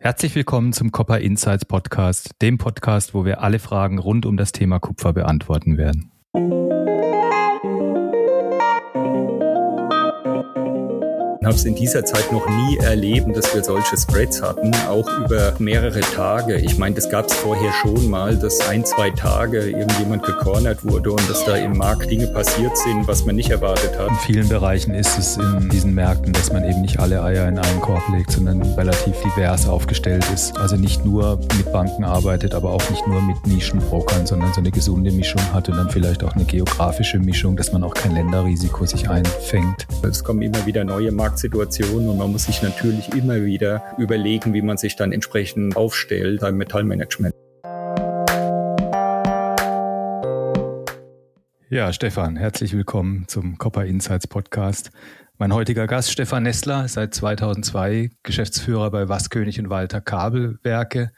Herzlich willkommen zum Copper Insights Podcast, dem Podcast, wo wir alle Fragen rund um das Thema Kupfer beantworten werden. Habe es in dieser Zeit noch nie erlebt, dass wir solche Spreads hatten, auch über mehrere Tage. Ich meine, das gab es vorher schon mal, dass ein, zwei Tage irgendjemand gecornert wurde und dass da im Markt Dinge passiert sind, was man nicht erwartet hat. In vielen Bereichen ist es in diesen Märkten, dass man eben nicht alle Eier in einen Korb legt, sondern relativ divers aufgestellt ist. Also nicht nur mit Banken arbeitet, aber auch nicht nur mit Nischenbrokern, sondern so eine gesunde Mischung hat und dann vielleicht auch eine geografische Mischung, dass man auch kein Länderrisiko sich einfängt. Es kommen immer wieder neue Markt Marktsituation und man muss sich natürlich immer wieder überlegen, wie man sich dann entsprechend aufstellt beim Metallmanagement. Ja, Stefan, herzlich willkommen zum Copper Insights Podcast. Mein heutiger Gast, Stefan Nessler, seit 2002 Geschäftsführer bei Waskönig und Walter Kabelwerke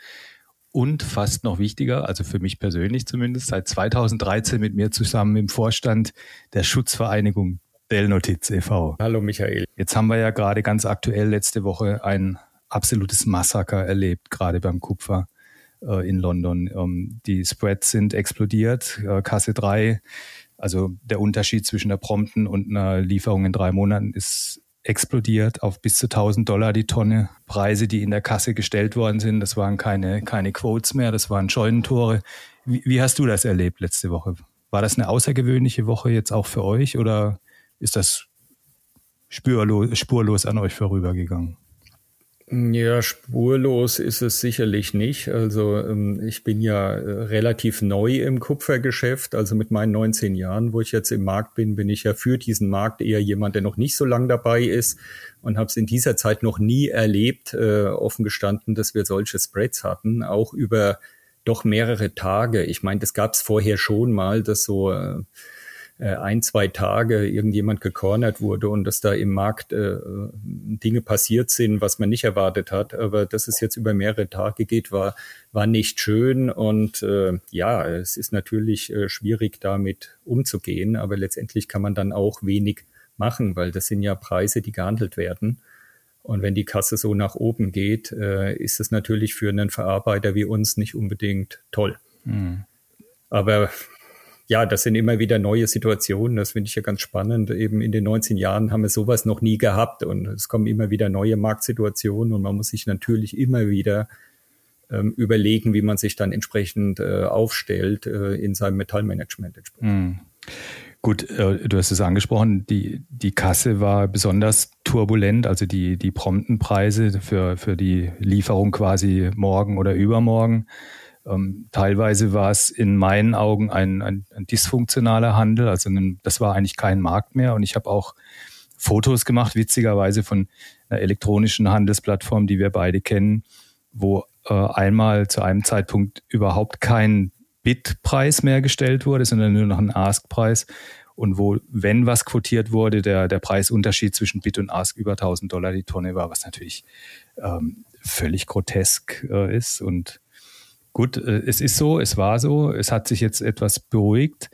und fast noch wichtiger, also für mich persönlich zumindest, seit 2013 mit mir zusammen im Vorstand der Schutzvereinigung Dell Notiz e.V. Hallo Michael. Jetzt haben wir ja gerade ganz aktuell letzte Woche ein absolutes Massaker erlebt, gerade beim Kupfer äh, in London. Ähm, die Spreads sind explodiert, äh, Kasse 3, also der Unterschied zwischen der prompten und einer Lieferung in drei Monaten ist explodiert auf bis zu 1000 Dollar die Tonne. Preise, die in der Kasse gestellt worden sind, das waren keine, keine Quotes mehr, das waren Scheunentore. Wie, wie hast du das erlebt letzte Woche? War das eine außergewöhnliche Woche jetzt auch für euch oder ist das spurlos, spurlos an euch vorübergegangen? Ja, spurlos ist es sicherlich nicht. Also ähm, ich bin ja äh, relativ neu im Kupfergeschäft. Also mit meinen 19 Jahren, wo ich jetzt im Markt bin, bin ich ja für diesen Markt eher jemand, der noch nicht so lang dabei ist und habe es in dieser Zeit noch nie erlebt, äh, offen gestanden, dass wir solche Spreads hatten, auch über doch mehrere Tage. Ich meine, das gab es vorher schon mal, dass so äh, ein, zwei Tage irgendjemand gecornert wurde und dass da im Markt äh, Dinge passiert sind, was man nicht erwartet hat. Aber dass es jetzt über mehrere Tage geht, war, war nicht schön. Und äh, ja, es ist natürlich äh, schwierig, damit umzugehen. Aber letztendlich kann man dann auch wenig machen, weil das sind ja Preise, die gehandelt werden. Und wenn die Kasse so nach oben geht, äh, ist es natürlich für einen Verarbeiter wie uns nicht unbedingt toll. Mhm. Aber ja, das sind immer wieder neue Situationen. Das finde ich ja ganz spannend. Eben in den 19 Jahren haben wir sowas noch nie gehabt und es kommen immer wieder neue Marktsituationen und man muss sich natürlich immer wieder ähm, überlegen, wie man sich dann entsprechend äh, aufstellt äh, in seinem Metallmanagement. Mhm. Gut, äh, du hast es angesprochen, die, die Kasse war besonders turbulent, also die, die prompten Preise für, für die Lieferung quasi morgen oder übermorgen. Ähm, teilweise war es in meinen Augen ein, ein, ein dysfunktionaler Handel, also ein, das war eigentlich kein Markt mehr. Und ich habe auch Fotos gemacht, witzigerweise von einer elektronischen Handelsplattform, die wir beide kennen, wo äh, einmal zu einem Zeitpunkt überhaupt kein Bid-Preis mehr gestellt wurde, sondern nur noch ein Ask-Preis. Und wo, wenn was quotiert wurde, der, der Preisunterschied zwischen Bid und Ask über 1000 Dollar die Tonne war, was natürlich ähm, völlig grotesk äh, ist. Und Gut, äh, es ist so, es war so, es hat sich jetzt etwas beruhigt.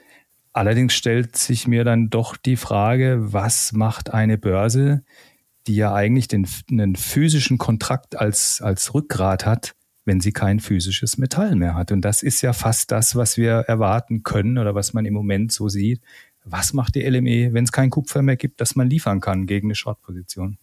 Allerdings stellt sich mir dann doch die Frage, was macht eine Börse, die ja eigentlich den, einen physischen Kontrakt als, als Rückgrat hat, wenn sie kein physisches Metall mehr hat. Und das ist ja fast das, was wir erwarten können oder was man im Moment so sieht. Was macht die LME, wenn es kein Kupfer mehr gibt, das man liefern kann gegen eine Shortposition?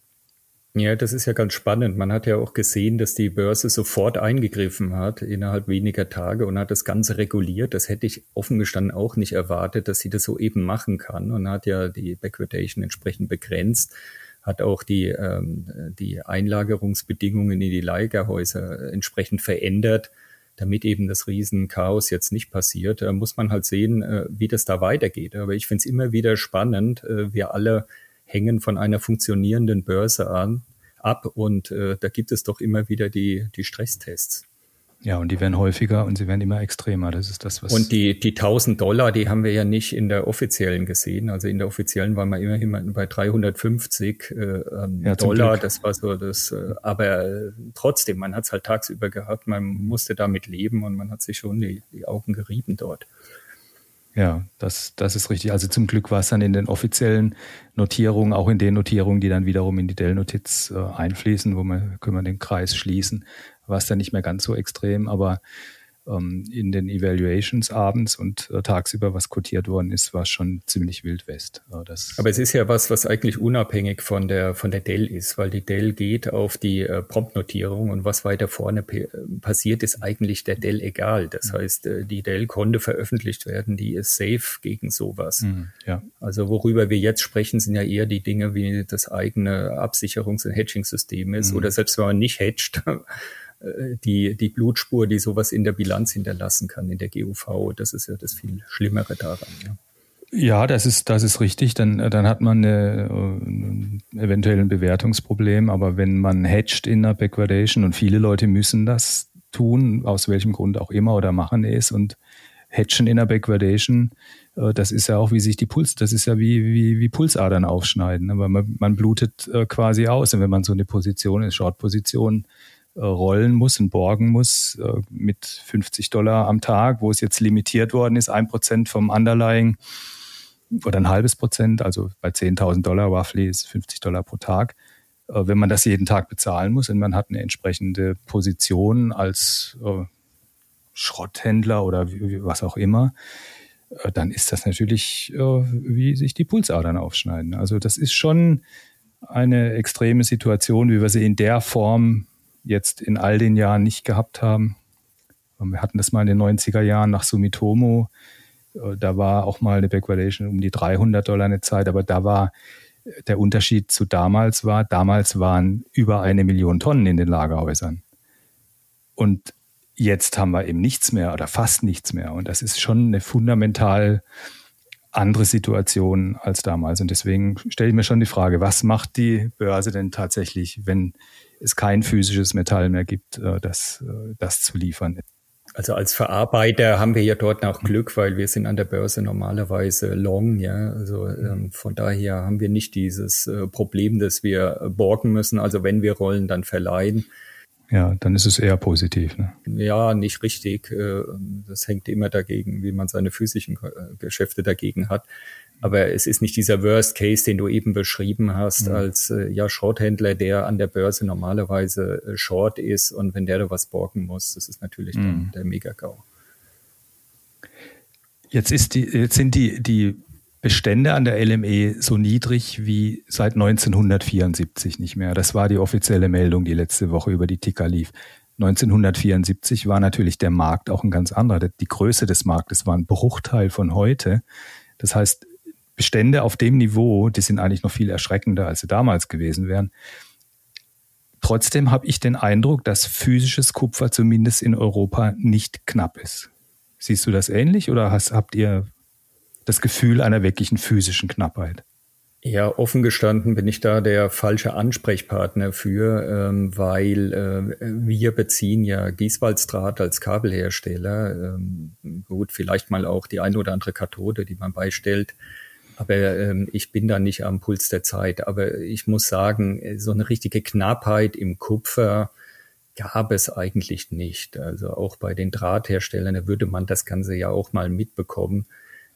Ja, das ist ja ganz spannend. Man hat ja auch gesehen, dass die Börse sofort eingegriffen hat innerhalb weniger Tage und hat das Ganze reguliert. Das hätte ich offen gestanden auch nicht erwartet, dass sie das so eben machen kann und hat ja die Backwardation entsprechend begrenzt, hat auch die, ähm, die Einlagerungsbedingungen in die Lagerhäuser entsprechend verändert, damit eben das Riesenchaos jetzt nicht passiert. Da muss man halt sehen, äh, wie das da weitergeht. Aber ich finde es immer wieder spannend. Äh, wir alle hängen von einer funktionierenden Börse an, ab und äh, da gibt es doch immer wieder die, die Stresstests. Ja, und die werden häufiger und sie werden immer extremer. Das ist das, was. Und die, die 1000 Dollar, die haben wir ja nicht in der offiziellen gesehen. Also in der offiziellen waren wir immerhin bei 350 äh, ähm, ja, Dollar. Das war so das, äh, aber äh, trotzdem, man hat es halt tagsüber gehabt, man musste damit leben und man hat sich schon die, die Augen gerieben dort. Ja, das, das ist richtig. Also zum Glück war es dann in den offiziellen Notierungen, auch in den Notierungen, die dann wiederum in die Dell-Notiz äh, einfließen, wo man, können wir den Kreis schließen, war es dann nicht mehr ganz so extrem, aber in den Evaluations abends und äh, tagsüber, was quotiert worden ist, war schon ziemlich Wild West. Äh, das Aber es ist ja was, was eigentlich unabhängig von der, von der Dell ist, weil die Dell geht auf die äh, Prompt-Notierung und was weiter vorne passiert, ist eigentlich der Dell egal. Das mhm. heißt, äh, die Dell konnte veröffentlicht werden, die ist safe gegen sowas. Mhm, ja. Also worüber wir jetzt sprechen, sind ja eher die Dinge, wie das eigene Absicherungs- und Hedging-System ist mhm. oder selbst wenn man nicht hedgt, äh, die, die Blutspur, die sowas in der Bilanz hinterlassen kann, in der GUV. Das ist ja das viel Schlimmere daran. Ja. Ja, das ist, das ist richtig. Dann, dann hat man äh, eventuell ein Bewertungsproblem. Aber wenn man hedgt in der Backwardation und viele Leute müssen das tun, aus welchem Grund auch immer oder machen es und hedgen in der Backwardation, äh, das ist ja auch wie sich die Puls, das ist ja wie, wie, wie Pulsadern aufschneiden. Aber man, man blutet äh, quasi aus. Und wenn man so eine Position, eine Short-Position äh, rollen muss und borgen muss äh, mit 50 Dollar am Tag, wo es jetzt limitiert worden ist, ein Prozent vom Underlying oder ein halbes Prozent, also bei 10.000 Dollar roughly ist 50 Dollar pro Tag. Äh, wenn man das jeden Tag bezahlen muss und man hat eine entsprechende Position als Schrotthändler oder was auch immer, dann ist das natürlich wie sich die Pulsadern aufschneiden. Also das ist schon eine extreme Situation, wie wir sie in der Form jetzt in all den Jahren nicht gehabt haben. Wir hatten das mal in den 90er Jahren nach Sumitomo. Äh, da war auch mal eine Backwardation um die 300 Dollar eine Zeit, aber da war äh, der Unterschied zu damals war, damals waren über eine Million Tonnen in den Lagerhäusern. Und jetzt haben wir eben nichts mehr oder fast nichts mehr. Und das ist schon eine fundamental andere Situation als damals. Und deswegen stelle ich mir schon die Frage, was macht die Börse denn tatsächlich, wenn es kein physisches Metall mehr gibt, äh, das, äh, das zu liefern ist. Also als Verarbeiter haben wir ja dort auch Glück, weil wir sind an der Börse normalerweise long, ja. Also ähm, von daher haben wir nicht dieses äh, Problem, dass wir borgen müssen. Also wenn wir rollen, dann verleihen. Ja, dann ist es eher positiv. Ne? Ja, nicht richtig. Äh, das hängt immer dagegen, wie man seine physischen Geschäfte dagegen hat. Aber es ist nicht dieser Worst Case, den du eben beschrieben hast, mhm. als äh, ja Shorthändler, der an der Börse normalerweise äh, Short ist und wenn der da was borgen muss, das ist natürlich mhm. dann der Mega-GAU. Jetzt, ist die, jetzt sind die, die Bestände an der LME so niedrig wie seit 1974 nicht mehr. Das war die offizielle Meldung, die letzte Woche über die Ticker lief. 1974 war natürlich der Markt auch ein ganz anderer. Die Größe des Marktes war ein Bruchteil von heute. Das heißt, Bestände auf dem Niveau, die sind eigentlich noch viel erschreckender, als sie damals gewesen wären. Trotzdem habe ich den Eindruck, dass physisches Kupfer zumindest in Europa nicht knapp ist. Siehst du das ähnlich oder hast, habt ihr das Gefühl einer wirklichen physischen Knappheit? Ja, offen gestanden bin ich da der falsche Ansprechpartner für, ähm, weil äh, wir beziehen ja Gieswaldsdraht als Kabelhersteller. Ähm, gut, vielleicht mal auch die eine oder andere Kathode, die man beistellt. Aber ähm, ich bin da nicht am Puls der Zeit. Aber ich muss sagen, so eine richtige Knappheit im Kupfer gab es eigentlich nicht. Also auch bei den Drahtherstellern, da würde man das Ganze ja auch mal mitbekommen,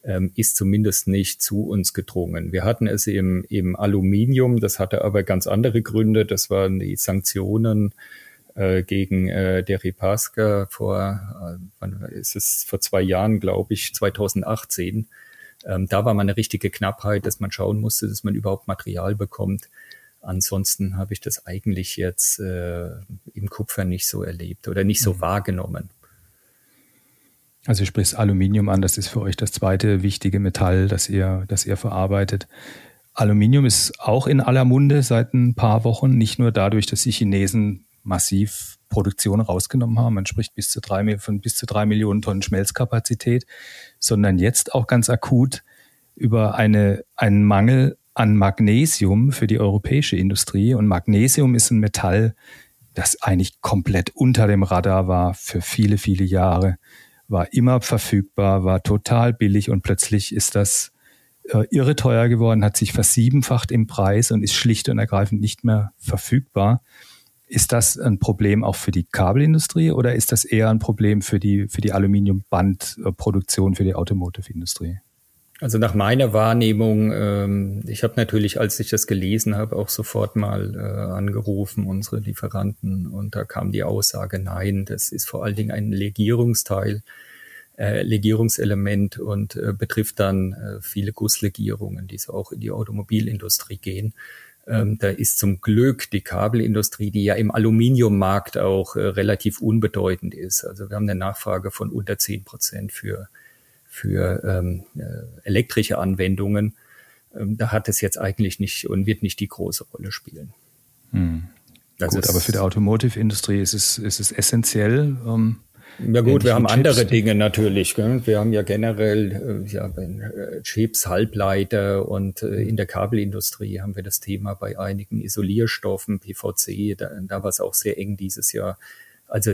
ähm, ist zumindest nicht zu uns gedrungen. Wir hatten es im, im Aluminium, das hatte aber ganz andere Gründe. Das waren die Sanktionen äh, gegen äh, Deripaska vor, äh, ist es, vor zwei Jahren, glaube ich, 2018 ähm, da war mal eine richtige Knappheit, dass man schauen musste, dass man überhaupt Material bekommt. Ansonsten habe ich das eigentlich jetzt äh, im Kupfer nicht so erlebt oder nicht so mhm. wahrgenommen. Also sprich Aluminium an, das ist für euch das zweite wichtige Metall, das ihr, das ihr verarbeitet. Aluminium ist auch in aller Munde seit ein paar Wochen, nicht nur dadurch, dass die Chinesen massiv Produktion rausgenommen haben. Man spricht bis zu drei, von bis zu drei Millionen Tonnen Schmelzkapazität, sondern jetzt auch ganz akut über eine, einen Mangel an Magnesium für die europäische Industrie. Und Magnesium ist ein Metall, das eigentlich komplett unter dem Radar war für viele, viele Jahre, war immer verfügbar, war total billig und plötzlich ist das äh, irre teuer geworden, hat sich versiebenfacht im Preis und ist schlicht und ergreifend nicht mehr verfügbar. Ist das ein Problem auch für die Kabelindustrie oder ist das eher ein Problem für die, für die Aluminiumbandproduktion für die Automotive-Industrie? Also nach meiner Wahrnehmung, ähm, ich habe natürlich, als ich das gelesen habe, auch sofort mal äh, angerufen, unsere Lieferanten, und da kam die Aussage, nein, das ist vor allen Dingen ein Legierungsteil, äh, Legierungselement und äh, betrifft dann äh, viele Gusslegierungen, die so auch in die Automobilindustrie gehen. Ähm, da ist zum Glück die Kabelindustrie, die ja im Aluminiummarkt auch äh, relativ unbedeutend ist. Also wir haben eine Nachfrage von unter zehn Prozent für, für ähm, äh, elektrische Anwendungen. Ähm, da hat es jetzt eigentlich nicht und wird nicht die große Rolle spielen. Hm. Gut, aber für die Automotive-Industrie ist es, ist es essentiell, ähm, ja gut, wir haben andere Dinge natürlich. Gell? Wir haben ja generell äh, ja, äh, Chips, Halbleiter und äh, in der Kabelindustrie haben wir das Thema bei einigen Isolierstoffen, PVC, da, da war es auch sehr eng dieses Jahr. Also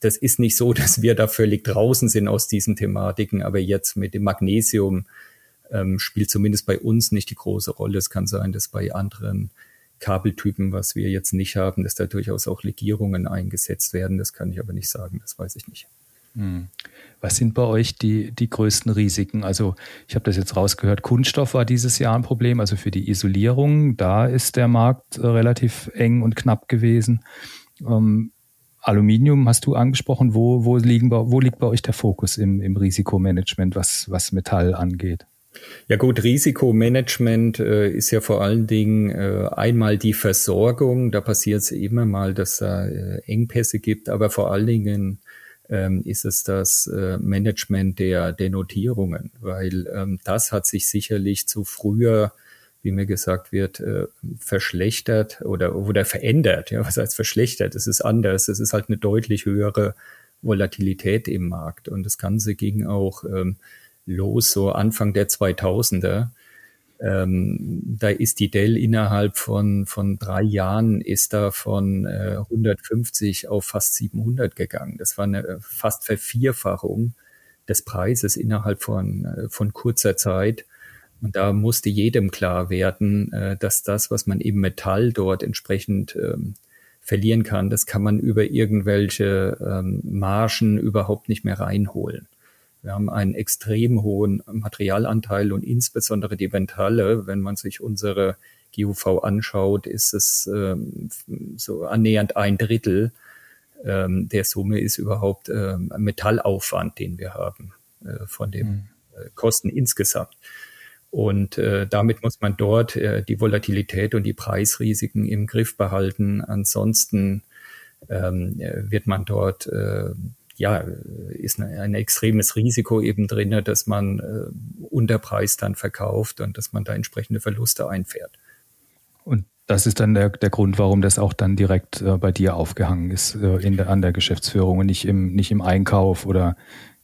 das ist nicht so, dass wir da völlig draußen sind aus diesen Thematiken, aber jetzt mit dem Magnesium ähm, spielt zumindest bei uns nicht die große Rolle. Es kann sein, dass bei anderen Kabeltypen, was wir jetzt nicht haben, dass da durchaus auch Legierungen eingesetzt werden. Das kann ich aber nicht sagen, das weiß ich nicht. Hm. Was sind bei euch die, die größten Risiken? Also ich habe das jetzt rausgehört, Kunststoff war dieses Jahr ein Problem, also für die Isolierung, da ist der Markt äh, relativ eng und knapp gewesen. Ähm, Aluminium hast du angesprochen, wo, wo, liegen, wo liegt bei euch der Fokus im, im Risikomanagement, was, was Metall angeht? Ja gut, Risikomanagement äh, ist ja vor allen Dingen äh, einmal die Versorgung. Da passiert es immer mal, dass da äh, Engpässe gibt, aber vor allen Dingen ähm, ist es das äh, Management der, der Notierungen, weil ähm, das hat sich sicherlich zu früher, wie mir gesagt wird, äh, verschlechtert oder, oder verändert. Ja, was heißt verschlechtert? Es ist anders. Es ist halt eine deutlich höhere Volatilität im Markt und das Ganze ging auch ähm, los, so Anfang der 2000er. Ähm, da ist die Dell innerhalb von, von drei Jahren ist da von äh, 150 auf fast 700 gegangen. Das war eine äh, fast Vervierfachung des Preises innerhalb von, äh, von kurzer Zeit. Und da musste jedem klar werden, äh, dass das, was man eben Metall dort entsprechend ähm, verlieren kann, das kann man über irgendwelche ähm, Margen überhaupt nicht mehr reinholen. Wir haben einen extrem hohen Materialanteil und insbesondere die Ventale, wenn man sich unsere GUV anschaut, ist es ähm, so annähernd ein Drittel ähm, der Summe ist überhaupt ähm, Metallaufwand, den wir haben äh, von den mhm. äh, Kosten insgesamt. Und äh, damit muss man dort äh, die Volatilität und die Preisrisiken im Griff behalten. Ansonsten ähm, wird man dort äh, ja, ist ein, extremes Risiko eben drin, dass man äh, unter Preis dann verkauft und dass man da entsprechende Verluste einfährt. Und das ist dann der, der Grund, warum das auch dann direkt äh, bei dir aufgehangen ist äh, in der, an der Geschäftsführung und nicht im, nicht im Einkauf oder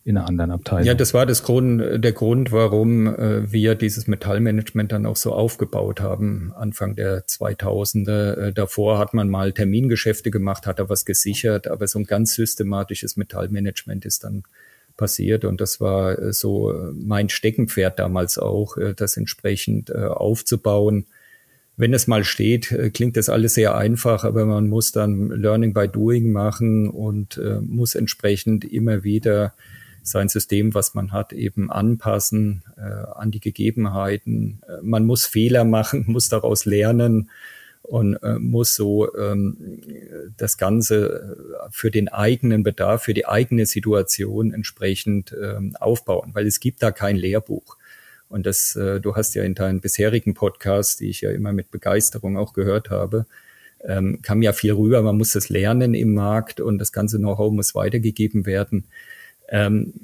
in einer anderen Abteilung. Ja, das war das Grund, der Grund, warum äh, wir dieses Metallmanagement dann auch so aufgebaut haben, Anfang der 2000er. Äh, davor hat man mal Termingeschäfte gemacht, hat da was gesichert, aber so ein ganz systematisches Metallmanagement ist dann passiert und das war äh, so mein Steckenpferd damals auch, äh, das entsprechend äh, aufzubauen. Wenn es mal steht, äh, klingt das alles sehr einfach, aber man muss dann Learning by Doing machen und muss entsprechend immer wieder sein System, was man hat, eben anpassen äh, an die Gegebenheiten. Äh, man muss Fehler machen, muss daraus lernen und äh, muss so ähm, das Ganze äh, für den eigenen Bedarf, für die eigene Situation entsprechend ähm, aufbauen, weil es gibt da kein Lehrbuch. Und das, äh, du hast ja in deinen bisherigen Podcasts, die ich ja immer mit Begeisterung auch gehört habe, ähm, kam ja viel rüber. Man muss das lernen im Markt und das ganze Know-how muss weitergegeben werden. Ähm,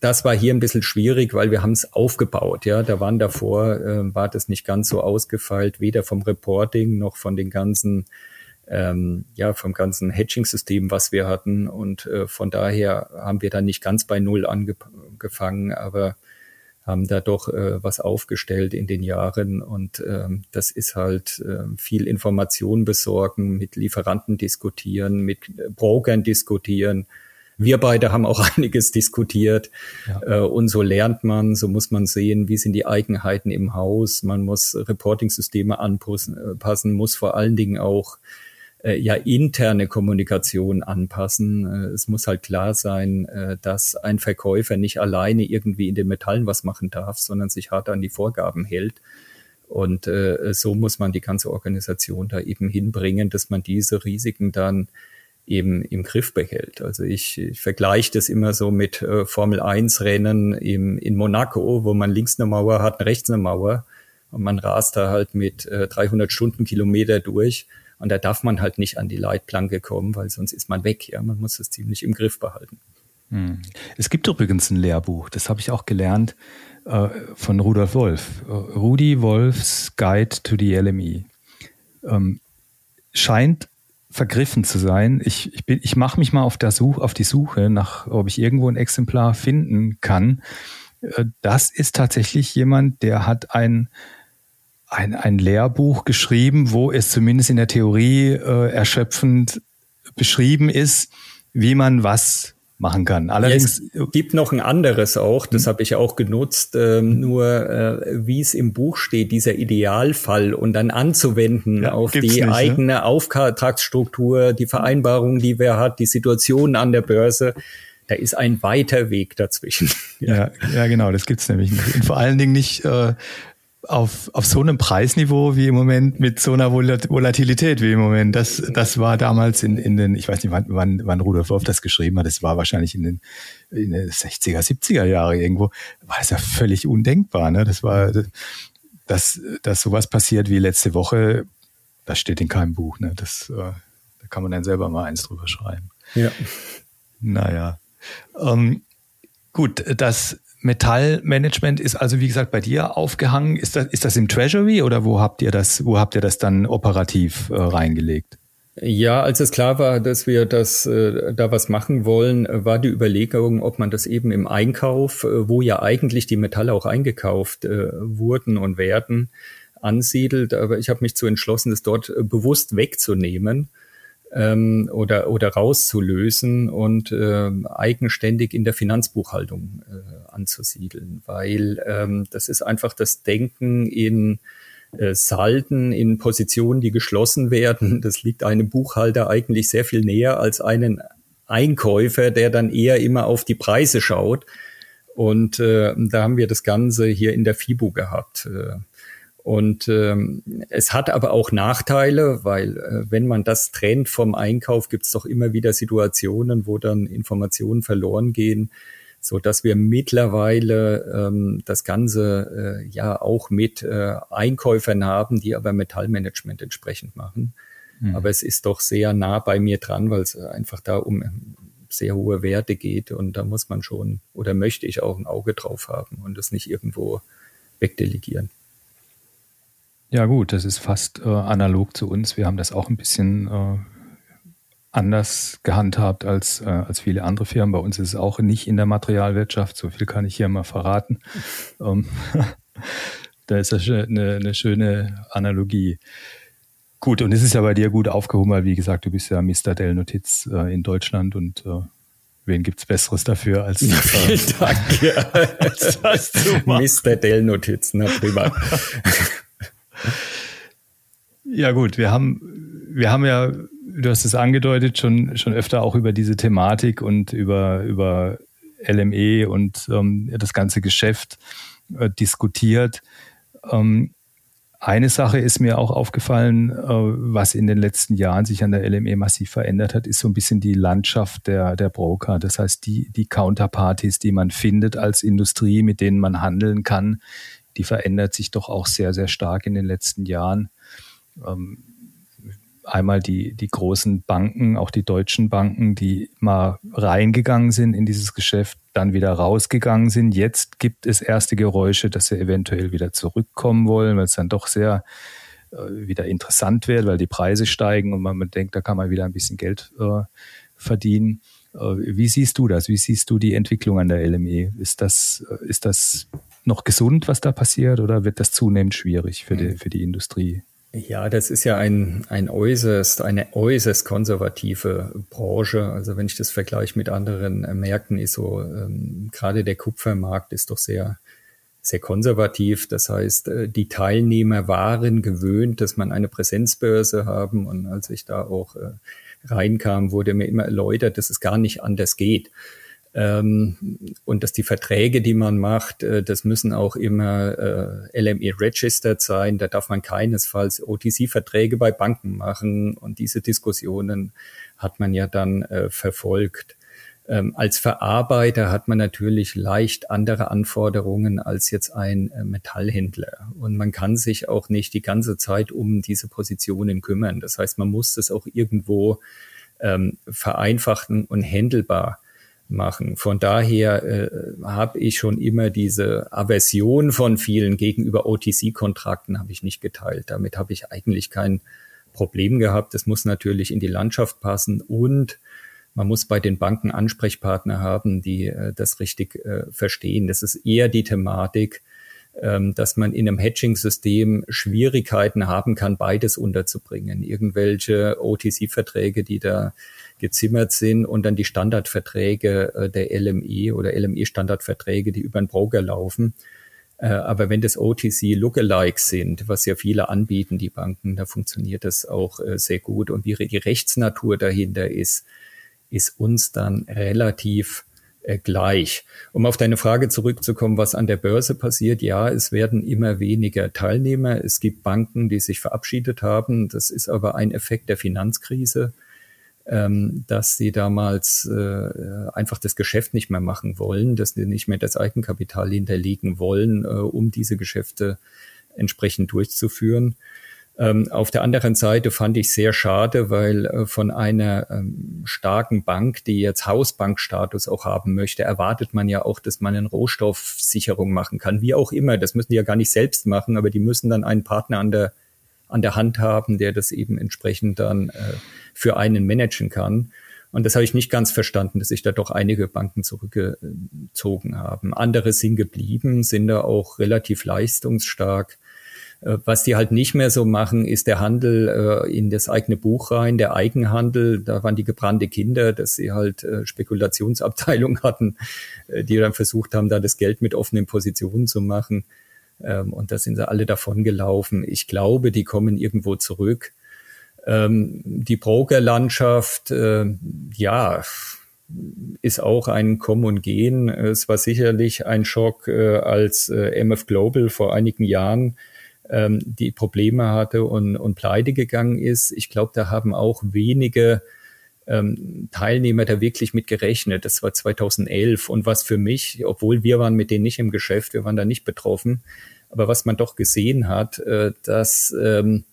das war hier ein bisschen schwierig, weil wir haben es aufgebaut. Ja, da waren davor äh, war das nicht ganz so ausgefeilt, weder vom Reporting noch von den ganzen ähm, ja vom ganzen Hedging-System, was wir hatten. Und äh, von daher haben wir dann nicht ganz bei Null angefangen, aber haben da doch äh, was aufgestellt in den Jahren und ähm, das ist halt äh, viel Information besorgen, mit Lieferanten diskutieren, mit Brokern diskutieren, wir beide haben auch einiges diskutiert. Ja. Äh, und so lernt man, so muss man sehen, wie sind die Eigenheiten im Haus. Man muss Reporting-Systeme anpassen, muss vor allen Dingen auch äh, ja interne Kommunikation anpassen. Äh, es muss halt klar sein, äh, dass ein Verkäufer nicht alleine irgendwie in den Metallen was machen darf, sondern sich hart an die Vorgaben hält. Und äh, so muss man die ganze Organisation da eben hinbringen, dass man diese Risiken dann eben im Griff behält. Also ich, ich vergleiche das immer so mit äh, Formel 1 Rennen im, in Monaco, wo man links eine Mauer hat, rechts eine Mauer und man rast da halt mit äh, 300 Stundenkilometer durch und da darf man halt nicht an die Leitplanke kommen, weil sonst ist man weg. Ja, man muss das ziemlich im Griff behalten. Hm. Es gibt übrigens ein Lehrbuch, das habe ich auch gelernt äh, von Rudolf Wolf. Rudi Wolfs Guide to the LME. Ähm, scheint vergriffen zu sein. Ich, ich, ich mache mich mal auf, der Such, auf die Suche nach, ob ich irgendwo ein Exemplar finden kann. Äh, das ist tatsächlich jemand, der hat ein, ein, ein Lehrbuch geschrieben, wo es zumindest in der Theorie äh, erschöpfend beschrieben ist, wie man was machen kann. Allerdings es gibt noch ein anderes auch, das hm. habe ich auch genutzt, ähm, nur äh, wie es im Buch steht, dieser Idealfall und dann anzuwenden ja, auf die nicht, eigene ja? Auftragsstruktur, die Vereinbarung, die wer hat, die Situation an der Börse. Da ist ein weiter Weg dazwischen. ja, ja, genau, das gibt's nämlich nicht. Und vor allen Dingen nicht äh, auf, auf so einem Preisniveau wie im Moment mit so einer Volatilität wie im Moment. Das, das war damals in, in den, ich weiß nicht, wann, wann, wann Rudolf Wolf das geschrieben hat, das war wahrscheinlich in den, in den 60er, 70er Jahre irgendwo, war das ja völlig undenkbar. Ne? Das war, dass, dass sowas passiert wie letzte Woche, das steht in keinem Buch. Ne? Das, äh, da kann man dann selber mal eins drüber schreiben. Ja. Naja. Ähm, gut, das Metallmanagement ist also wie gesagt bei dir aufgehangen. Ist das, ist das im Treasury oder wo habt ihr das, wo habt ihr das dann operativ äh, reingelegt? Ja, als es klar war, dass wir das äh, da was machen wollen, war die Überlegung, ob man das eben im Einkauf, äh, wo ja eigentlich die Metalle auch eingekauft äh, wurden und werden, ansiedelt. Aber ich habe mich zu entschlossen, das dort äh, bewusst wegzunehmen ähm, oder, oder rauszulösen und äh, eigenständig in der Finanzbuchhaltung äh, anzusiedeln, weil ähm, das ist einfach das Denken in äh, Salden, in Positionen, die geschlossen werden. Das liegt einem Buchhalter eigentlich sehr viel näher als einen Einkäufer, der dann eher immer auf die Preise schaut. Und äh, da haben wir das Ganze hier in der FIBU gehabt. Äh, und ähm, es hat aber auch Nachteile, weil äh, wenn man das trennt vom Einkauf, gibt es doch immer wieder Situationen, wo dann Informationen verloren gehen, so dass wir mittlerweile ähm, das Ganze äh, ja auch mit äh, Einkäufern haben, die aber Metallmanagement entsprechend machen. Mhm. Aber es ist doch sehr nah bei mir dran, weil es einfach da um sehr hohe Werte geht und da muss man schon oder möchte ich auch ein Auge drauf haben und das nicht irgendwo wegdelegieren. Ja gut, das ist fast äh, analog zu uns. Wir haben das auch ein bisschen äh, anders gehandhabt als, äh, als viele andere Firmen. Bei uns ist es auch nicht in der Materialwirtschaft. So viel kann ich hier mal verraten. Ähm, da ist das eine, eine schöne Analogie. Gut, und es ist ja bei dir gut aufgehoben, weil wie gesagt, du bist ja Mr. Dell Notiz äh, in Deutschland und äh, wen gibt's Besseres dafür als ja, Vielen äh, Dank, ja. das Mr. Dell Notiz, na prima. Ja gut, wir haben, wir haben ja, du hast es angedeutet, schon, schon öfter auch über diese Thematik und über, über LME und ähm, das ganze Geschäft äh, diskutiert. Ähm, eine Sache ist mir auch aufgefallen, äh, was in den letzten Jahren sich an der LME massiv verändert hat, ist so ein bisschen die Landschaft der, der Broker. Das heißt, die, die Counterparties, die man findet als Industrie, mit denen man handeln kann, die verändert sich doch auch sehr, sehr stark in den letzten Jahren. Ähm, einmal die, die großen Banken, auch die deutschen Banken, die mal reingegangen sind in dieses Geschäft, dann wieder rausgegangen sind. Jetzt gibt es erste Geräusche, dass sie eventuell wieder zurückkommen wollen, weil es dann doch sehr äh, wieder interessant wird, weil die Preise steigen und man, denkt, da kann man wieder ein bisschen Geld äh, verdienen. Äh, wie siehst du das? Wie siehst du die Entwicklung an der LME? Ist das, äh, ist das noch gesund, was da passiert, oder wird das zunehmend schwierig für die, mhm. für die Industrie? Ja, das ist ja ein, ein äußerst, eine äußerst konservative Branche. Also wenn ich das vergleiche mit anderen äh, Märkten, ist so, ähm, gerade der Kupfermarkt ist doch sehr sehr konservativ. Das heißt, äh, die Teilnehmer waren gewöhnt, dass man eine Präsenzbörse haben. Und als ich da auch äh, reinkam, wurde mir immer erläutert, dass es gar nicht anders geht. Ähm, und dass die Verträge, die man macht, äh, das müssen auch immer LME registered sein. Da darf man keinesfalls OTC-Verträge bei Banken machen. Und diese Diskussionen hat man ja dann verfolgt. Ähm, als Verarbeiter hat man natürlich leicht andere Anforderungen als jetzt ein äh, Metallhändler. Und man kann sich auch nicht die ganze Zeit um diese Positionen kümmern. Das heißt, man muss das auch irgendwo ähm, vereinfachen und händelbar machen. Von daher äh, habe ich schon immer diese Aversion von vielen gegenüber OTC-Kontrakten habe ich nicht geteilt. Damit habe ich eigentlich kein Problem gehabt. Das muss natürlich in die Landschaft passen und man muss bei den Banken Ansprechpartner haben, die äh, das richtig äh, verstehen. Das ist eher die Thematik, ähm, dass man in einem Hedging-System Schwierigkeiten haben kann, beides unterzubringen. Irgendwelche OTC-Verträge, die da gezimmert sind und dann die Standardverträge äh, der LME oder LME-Standardverträge, die über einen Broker laufen. Äh, aber wenn das OTC Lookalikes sind, was ja viele anbieten, die Banken, da funktioniert das auch äh, sehr gut. Und wie die Rechtsnatur dahinter ist, ist uns dann relativ gleich. Um auf deine Frage zurückzukommen, was an der Börse passiert, ja, es werden immer weniger Teilnehmer. Es gibt Banken, die sich verabschiedet haben. Das ist aber ein Effekt der Finanzkrise, ähm, dass sie damals äh, einfach das Geschäft nicht mehr machen wollen, dass sie nicht mehr das Eigenkapital hinterlegen wollen, äh, um diese Geschäfte entsprechend durchzuführen. Ähm, auf der anderen Seite fand ich sehr schade, weil äh, von einer ähm, starken Bank, die jetzt Hausbankstatus auch haben möchte, erwartet man ja auch, dass man eine Rohstoffsicherung machen kann. Wie auch immer, das müssen die ja gar nicht selbst machen, aber die müssen dann einen Partner an der, an der Hand haben, der das eben entsprechend dann äh, für einen managen kann. Und das habe ich nicht ganz verstanden, dass sich da doch einige Banken zurückgezogen haben. Andere sind geblieben, sind da auch relativ leistungsstark. Äh, was die halt nicht mehr so machen, ist der Handel äh, in das eigene Buch rein, der Eigenhandel. Da waren die gebrannte Kinder, dass sie halt äh, Spekulationsabteilung hatten, die dann versucht haben, da das Geld mit offenen Positionen zu machen. Ähm, und da sind sie alle davon gelaufen. Ich glaube, die kommen irgendwo zurück. Ähm, die Brokerlandschaft, äh, ja, ist auch ein Kommen und Gehen. Es war sicherlich ein Schock, äh, als äh, MF Global vor einigen Jahren ähm, die Probleme hatte und, und pleite gegangen ist. Ich glaube, da haben auch wenige ähm, Teilnehmer da wirklich mit gerechnet. Das war 2011 und was für mich, obwohl wir waren mit denen nicht im Geschäft, wir waren da nicht betroffen, aber was man doch gesehen hat, äh, dass ähm,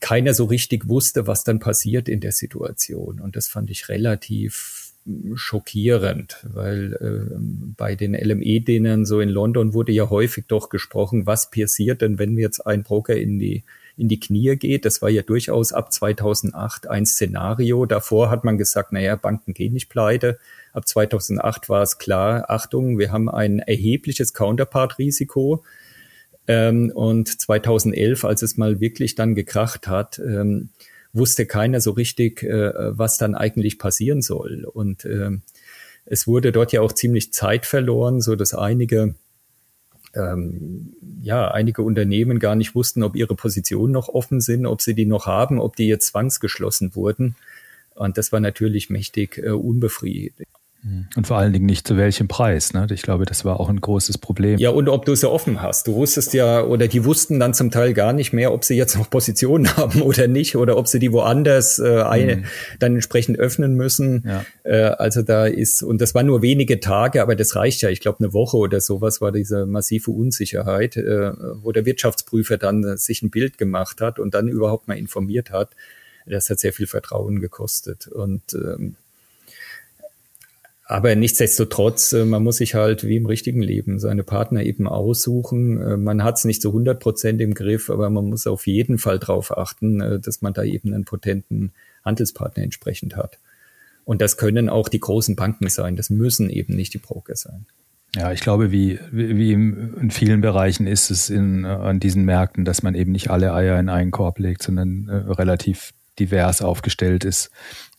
keiner so richtig wusste, was dann passiert in der Situation. Und das fand ich relativ schockierend, weil äh, bei den LME-Denen so in London wurde ja häufig doch gesprochen, was passiert denn, wenn jetzt ein Broker in die in die Knie geht. Das war ja durchaus ab 2008 ein Szenario. Davor hat man gesagt, naja, Banken gehen nicht pleite. Ab 2008 war es klar, Achtung, wir haben ein erhebliches Counterpart-Risiko. Ähm, und 2011, als es mal wirklich dann gekracht hat, ähm, wusste keiner so richtig, äh, was dann eigentlich passieren soll. Und äh, es wurde dort ja auch ziemlich Zeit verloren, so dass einige ähm, ja, einige Unternehmen gar nicht wussten, ob ihre Positionen noch offen sind, ob sie die noch haben, ob die jetzt zwangsgeschlossen wurden. Und das war natürlich mächtig äh, unbefriedigend. Mhm. Und vor allen Dingen nicht zu welchem Preis. Ne? Ich glaube, das war auch ein großes Problem. Ja, und ob du sie offen hast. Du wusstest ja, oder die wussten dann zum Teil gar nicht mehr, ob sie jetzt noch Positionen haben oder nicht, oder ob sie die woanders äh, eine, mhm. dann entsprechend öffnen müssen. Ja. Äh, also da ist, und das war nur wenige Tage, aber das reicht ja. Ich glaube, eine Woche oder sowas war diese massive Unsicherheit, äh, wo der Wirtschaftsprüfer dann sich ein Bild gemacht hat und dann überhaupt mal informiert hat. Das hat sehr viel Vertrauen gekostet. Und ähm, aber nichtsdestotrotz, äh, man muss sich halt wie im richtigen Leben seine Partner eben aussuchen. Äh, man hat es nicht zu 100 Prozent im Griff, aber man muss auf jeden Fall darauf achten, äh, dass man da eben einen potenten Handelspartner entsprechend hat. Und das können auch die großen Banken sein. Das müssen eben nicht die Broker sein. Ja, ich glaube, wie, wie in vielen Bereichen ist es in, an diesen Märkten, dass man eben nicht alle Eier in einen Korb legt, sondern relativ divers aufgestellt ist.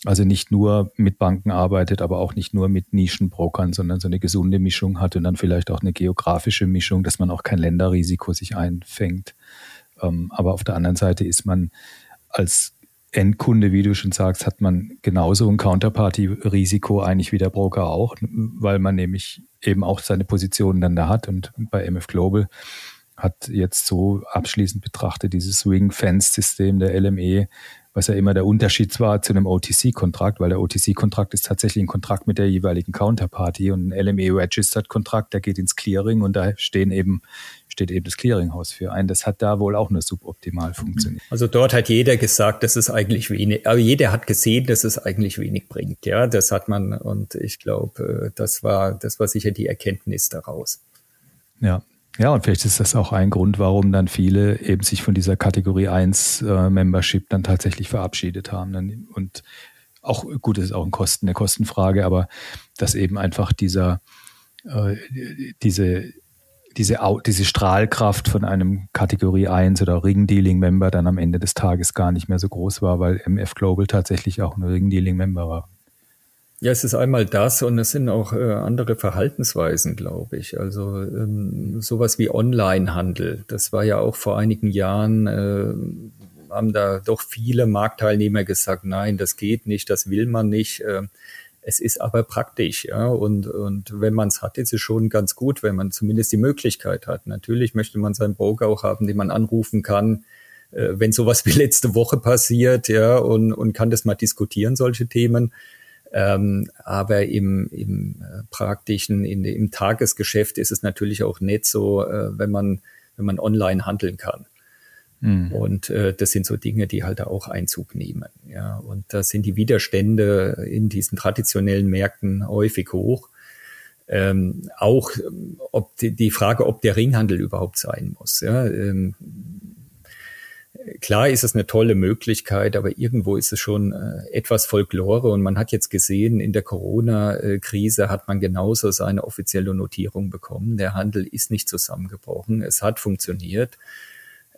Also nicht nur mit Banken arbeitet, aber auch nicht nur mit Nischenbrokern, sondern so eine gesunde Mischung hat und dann vielleicht auch eine geografische Mischung, dass man auch kein Länderrisiko sich einfängt. Ähm, aber auf der anderen Seite ist man als Endkunde, wie du schon sagst, hat man genauso ein Counterparty-Risiko eigentlich wie der Broker auch, weil man nämlich eben auch seine Positionen dann da hat. Und bei MF Global hat jetzt so abschließend betrachtet dieses Ring-Fence-System der LME was ja immer der Unterschied war zu einem OTC-Kontrakt, weil der OTC-Kontrakt ist tatsächlich ein Kontrakt mit der jeweiligen Counterparty und ein LME-Registered-Kontrakt, der geht ins Clearing und da stehen eben, steht eben das Clearinghaus für ein. Das hat da wohl auch nur suboptimal funktioniert. Also dort hat jeder gesagt, dass es eigentlich wenig, aber jeder hat gesehen, dass es eigentlich wenig bringt. Ja, das hat man und ich glaube, äh, das war, das war sicher die Erkenntnis daraus. Ja, ja, und vielleicht ist das auch ein Grund, warum dann viele eben sich von dieser Kategorie 1 äh, Membership dann tatsächlich verabschiedet haben. Und auch, gut, das ist auch ein Kosten, eine Kostenfrage, aber dass eben einfach dieser, äh, diese, diese, diese Strahlkraft von einem Kategorie 1 oder Ring-Dealing-Member dann am Ende des Tages gar nicht mehr so groß war, weil MF Global tatsächlich auch ein Ring-Dealing-Member war. Ja, es ist einmal das und es sind auch äh, andere Verhaltensweisen, glaube ich. Also ähm, sowas wie Onlinehandel, das war ja auch vor einigen Jahren, äh, haben da doch viele Marktteilnehmer gesagt, nein, das geht nicht, das will man nicht. Äh, es ist aber praktisch, ja, und, und wenn man es hat, ist es schon ganz gut, wenn man zumindest die Möglichkeit hat. Natürlich möchte man seinen Broker auch haben, den man anrufen kann, äh, wenn sowas wie letzte Woche passiert, ja, und, und kann das mal diskutieren, solche Themen. Ähm, aber im, im äh, praktischen, in, im Tagesgeschäft ist es natürlich auch nicht so, äh, wenn man, wenn man online handeln kann. Mhm. Und äh, das sind so Dinge, die halt auch Einzug nehmen. Ja, und da sind die Widerstände in diesen traditionellen Märkten häufig hoch. Ähm, auch ob die, die Frage, ob der Ringhandel überhaupt sein muss. Ja, ähm, klar ist es eine tolle Möglichkeit, aber irgendwo ist es schon äh, etwas Folklore und man hat jetzt gesehen, in der Corona-Krise hat man genauso seine offizielle Notierung bekommen. Der Handel ist nicht zusammengebrochen, es hat funktioniert.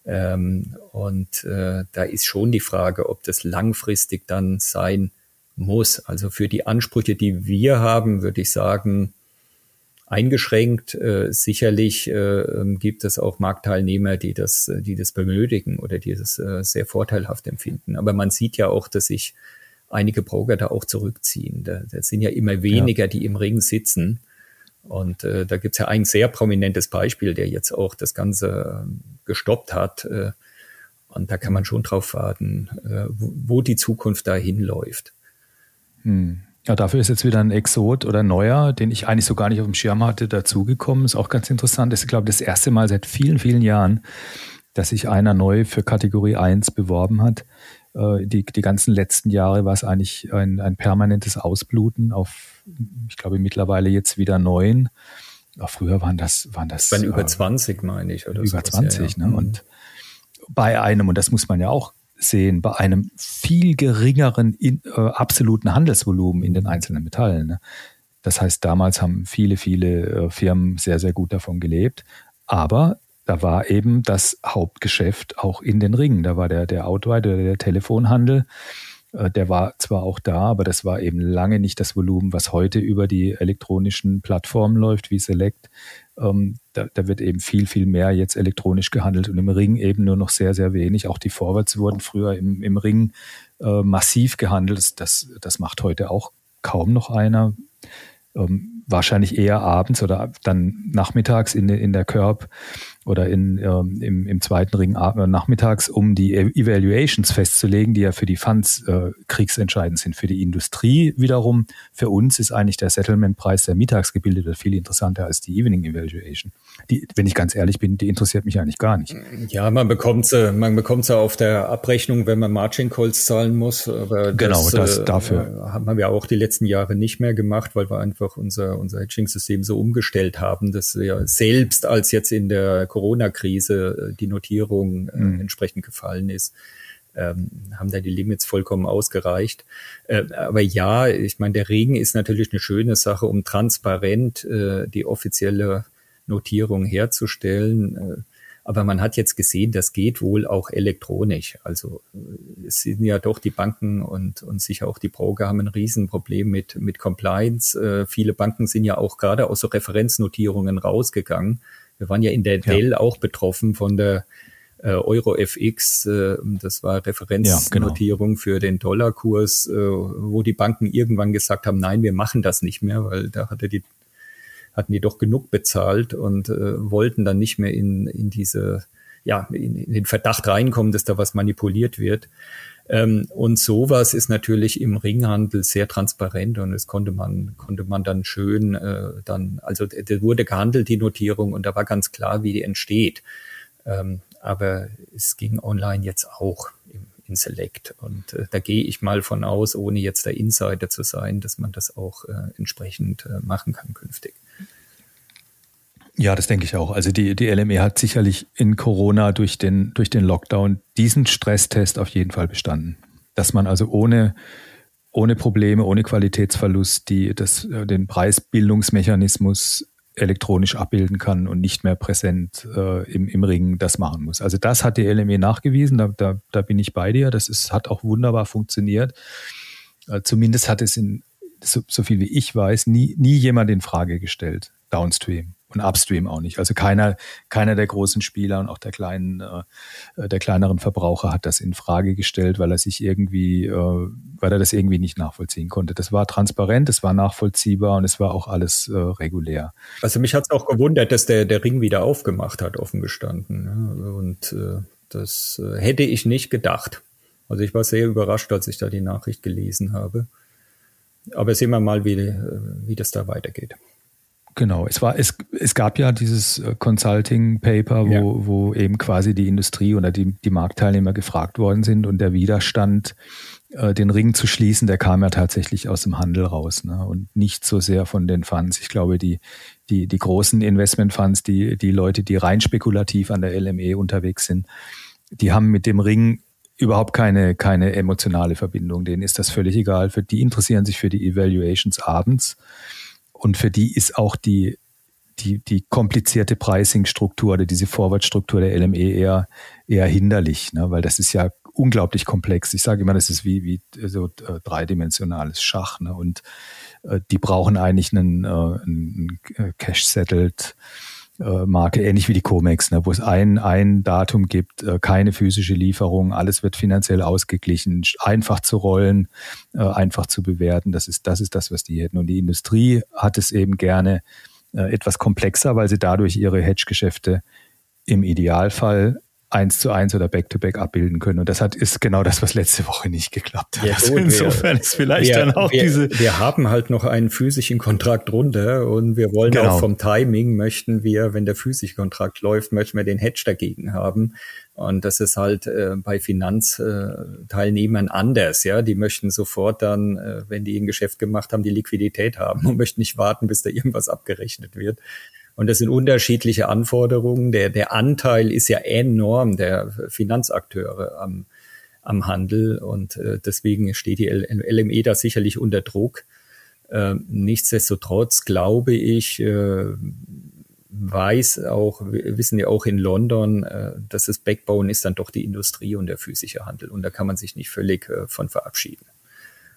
Ähm, und äh, da ist schon die Frage, ob das langfristig dann sein muss. Also für die Ansprüche, die wir haben, würde ich sagen, eingeschränkt. Äh, sicherlich äh, ähm, gibt es auch Marktteilnehmer, die das, äh, die das benötigen oder die das äh, sehr vorteilhaft empfinden. Aber man sieht ja auch, dass sich einige Broker da auch zurückziehen. Da, das sind ja immer weniger, ja. die im Ring sitzen. Und äh, da gibt's ja ein sehr prominentes Beispiel, der jetzt auch das Ganze ähm, gestoppt hat. Äh, und da kann man schon drauf warten, äh, wo, wo die Zukunft dahin läuft. Hm. Ja, dafür ist jetzt wieder ein Exot oder neuer, den ich eigentlich so gar nicht auf dem Schirm hatte, dazugekommen. Ist auch ganz interessant. Das ist, glaube ich, das erste Mal seit vielen, vielen Jahren, dass sich einer neu für Kategorie 1 beworben hat. Äh, die, die ganzen letzten Jahre war es eigentlich ein, ein permanentes Ausbluten auf, ich glaube, mittlerweile jetzt wieder neun. Auch früher waren das, waren das. Waren über 20, äh, meine ich, oder Über 20, ja, ja. ne? Und bei einem, und das muss man ja auch sehen bei einem viel geringeren in, äh, absoluten Handelsvolumen in den einzelnen Metallen. Ne? Das heißt, damals haben viele, viele äh, Firmen sehr, sehr gut davon gelebt. Aber da war eben das Hauptgeschäft auch in den Ringen. Da war der, der Outright oder der Telefonhandel. Äh, der war zwar auch da, aber das war eben lange nicht das Volumen, was heute über die elektronischen Plattformen läuft, wie Select. Ähm, da, da, wird eben viel, viel mehr jetzt elektronisch gehandelt und im Ring eben nur noch sehr, sehr wenig. Auch die Forwards wurden früher im, im Ring äh, massiv gehandelt. Das, das macht heute auch kaum noch einer. Ähm, wahrscheinlich eher abends oder dann nachmittags in, in der Curb oder in, ähm, im, im zweiten Ring äh, nachmittags, um die e-, Evaluations festzulegen, die ja für die Funds äh, kriegsentscheidend sind. Für die Industrie wiederum, für uns ist eigentlich der Settlement-Preis, der mittags gebildet wird, viel interessanter als die Evening Evaluation. Die, wenn ich ganz ehrlich bin, die interessiert mich eigentlich gar nicht. Ja, man bekommt sie, man bekommt sie auf der Abrechnung, wenn man Margin Calls zahlen muss. Aber genau, das, das dafür. Äh, haben wir auch die letzten Jahre nicht mehr gemacht, weil wir einfach unser, unser Hedging-System so umgestellt haben, dass wir selbst als jetzt in der Corona-Krise äh, die Notierung äh, mhm. entsprechend gefallen ist, ähm, haben da die Limits vollkommen ausgereicht. Äh, aber ja, ich meine, der Regen ist natürlich eine schöne Sache, um transparent äh, die offizielle Notierung herzustellen. Äh, Aber man hat jetzt gesehen, das geht wohl auch elektronisch. Also es sind ja doch die Banken und, und sicher auch die Broker haben ein Riesenproblem mit, mit Compliance. Äh, viele Banken sind ja auch gerade aus so Referenznotierungen rausgegangen. Wir waren ja in der Dell ja. auch betroffen von der äh, Euro FX, äh, das war Referenznotierung ja, genau. für den Dollarkurs, äh, wo die Banken irgendwann gesagt haben, nein, wir machen das nicht mehr, weil da hatte die hatten die doch genug bezahlt und äh, wollten dann nicht mehr in, in diese, ja, in, in den Verdacht reinkommen, dass da was manipuliert wird. Ähm, und sowas ist natürlich im Ringhandel sehr transparent und es konnte man, konnte man dann schön äh, dann, also da wurde gehandelt, die Notierung, und da war ganz klar, wie die entsteht. Ähm, aber es ging online jetzt auch im, in Select. Und äh, da gehe ich mal von aus, ohne jetzt der Insider zu sein, dass man das auch äh, entsprechend äh, machen kann künftig. Ja, das denke ich auch. Also die, die LME hat sicherlich in Corona durch den, durch den Lockdown diesen Stresstest auf jeden Fall bestanden. Dass man also ohne, ohne Probleme, ohne Qualitätsverlust die, das, äh, den Preisbildungsmechanismus elektronisch abbilden kann und nicht mehr präsent äh, im, im Ring das machen muss. Also das hat die LME nachgewiesen, da, da, da bin ich bei dir. Das ist, hat auch wunderbar funktioniert. Äh, zumindest hat es in, so, so viel wie ich weiß, nie, nie jemand in Frage gestellt, Downstream und Upstream auch nicht. Also keiner, keiner der großen Spieler und auch der kleinen, äh, der kleineren Verbraucher hat das in Frage gestellt, weil er sich irgendwie, äh, weil er das irgendwie nicht nachvollziehen konnte. Das war transparent, es war nachvollziehbar und es war auch alles äh, regulär. Also mich hat es auch gewundert, dass der, der Ring wieder aufgemacht hat, offen gestanden. Und das hätte ich nicht gedacht. Also ich war sehr überrascht, als ich da die Nachricht gelesen habe. Aber sehen wir mal, wie, wie das da weitergeht. Genau, es war, es, es gab ja dieses äh, Consulting Paper, wo, ja. wo eben quasi die Industrie oder die, die Marktteilnehmer gefragt worden sind und der Widerstand, äh, den Ring zu schließen, der kam ja tatsächlich aus dem Handel raus ne? und nicht so sehr von den Funds. Ich glaube, die, die, die großen Investmentfunds, die, die Leute, die rein spekulativ an der LME unterwegs sind, die haben mit dem Ring überhaupt keine, keine emotionale Verbindung. Denen ist das völlig egal. Für die interessieren sich für die Evaluations abends. Und für die ist auch die, die, die komplizierte Pricing-Struktur oder diese Forward-Struktur der LME eher, eher hinderlich, ne? weil das ist ja unglaublich komplex. Ich sage immer, das ist wie, wie so äh, dreidimensionales Schach. Ne? Und äh, die brauchen eigentlich einen, äh, einen äh, Cash-Settled äh, Marke, ähnlich wie die Comex, ne, wo es ein, ein Datum gibt, äh, keine physische Lieferung, alles wird finanziell ausgeglichen, einfach zu rollen, äh, einfach zu bewerten. Das ist, das ist das, was die hätten. Und die Industrie hat es eben gerne etwas komplexer, weil sie dadurch ihre Hedge-Geschäfte im Idealfall eins zu eins oder back to back abbilden können. Und das hat, ist genau das, was letzte Woche nicht geklappt hat. Ja, also insofern wir, ist vielleicht wir, dann auch wir, diese. Wir haben halt noch einen physischen Kontrakt runter und wir wollen genau. auch vom Timing möchten wir, wenn der physische Kontrakt läuft, möchten wir den Hedge dagegen haben. Und das ist halt äh, bei Finanzteilnehmern anders, ja. Die möchten sofort dann, äh, wenn die ein Geschäft gemacht haben, die Liquidität haben und möchten nicht warten, bis da irgendwas abgerechnet wird. Und das sind unterschiedliche Anforderungen. Der, der Anteil ist ja enorm der Finanzakteure am, am Handel und äh, deswegen steht die LME da sicherlich unter Druck. Äh, nichtsdestotrotz glaube ich, äh, weiß auch, wissen ja auch in London, äh, dass das Backbone ist dann doch die Industrie und der physische Handel. Und da kann man sich nicht völlig äh, von verabschieden.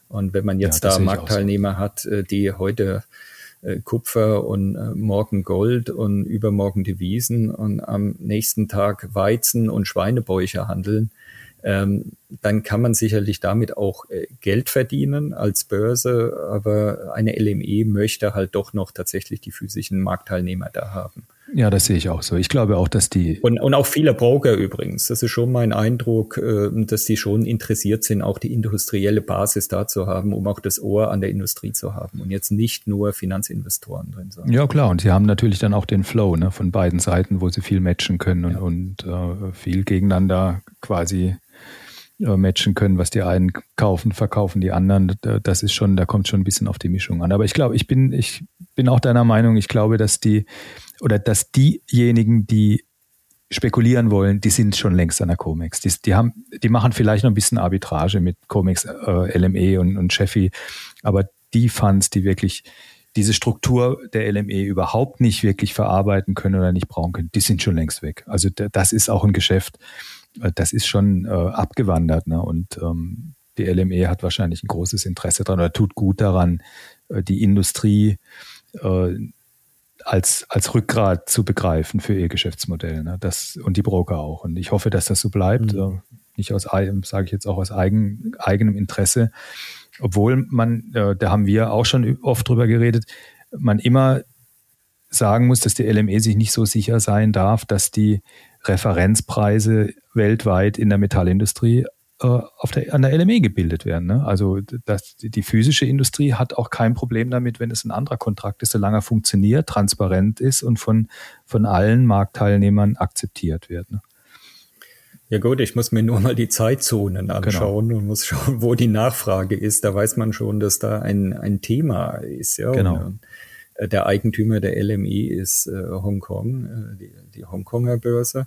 Und wenn man jetzt ja, da Marktteilnehmer so. hat, äh, die heute äh, Kupfer und äh, morgen Gold und übermorgen Devisen und am nächsten Tag Weizen und Schweinebäuche handeln, ähm, dann kann man sicherlich damit auch äh, Geld verdienen als Börse, aber eine LME möchte halt doch noch tatsächlich die physischen Marktteilnehmer da haben. Ja, das sehe ich auch so. Ich glaube auch, dass die. Und, und auch viele Broker übrigens. Das ist schon mein Eindruck, äh, dass die schon interessiert sind, auch die industrielle Basis da zu haben, um auch das Ohr an der Industrie zu haben und jetzt nicht nur Finanzinvestoren drin sind. Ja, klar. Und sie haben natürlich dann auch den Flow ne, von beiden Seiten, wo sie viel matchen können und, ja. und äh, viel gegeneinander quasi äh, matchen können, was die einen kaufen, verkaufen die anderen. Das ist schon, da kommt schon ein bisschen auf die Mischung an. Aber ich glaube, ich bin, ich bin auch deiner Meinung, ich glaube, dass die oder dass diejenigen, die spekulieren wollen, die sind schon längst an der Comex. Die, die, haben, die machen vielleicht noch ein bisschen Arbitrage mit Comex, äh, LME und, und Chefy, aber die Funds, die wirklich diese Struktur der LME überhaupt nicht wirklich verarbeiten können oder nicht brauchen können, die sind schon längst weg. Also das ist auch ein Geschäft, äh, das ist schon äh, abgewandert. Ne? Und ähm, die LME hat wahrscheinlich ein großes Interesse daran oder tut gut daran, äh, die Industrie äh, als, als Rückgrat zu begreifen für ihr Geschäftsmodell. Ne? Das, und die Broker auch. Und ich hoffe, dass das so bleibt. Mhm. Äh, nicht aus, sage ich jetzt auch aus eigen, eigenem Interesse. Obwohl man, äh, da haben wir auch schon oft drüber geredet, man immer sagen muss, dass die LME sich nicht so sicher sein darf, dass die Referenzpreise weltweit in der Metallindustrie auf der, an der LME gebildet werden. Ne? Also das, die physische Industrie hat auch kein Problem damit, wenn es ein anderer Kontrakt ist, solange er funktioniert, transparent ist und von, von allen Marktteilnehmern akzeptiert wird. Ne? Ja gut, ich muss mir nur mal die Zeitzonen genau. anschauen genau. und muss schauen, wo die Nachfrage ist. Da weiß man schon, dass da ein, ein Thema ist. Ja? Genau. Und, äh, der Eigentümer der LME ist äh, Hongkong, äh, die, die Hongkonger Börse.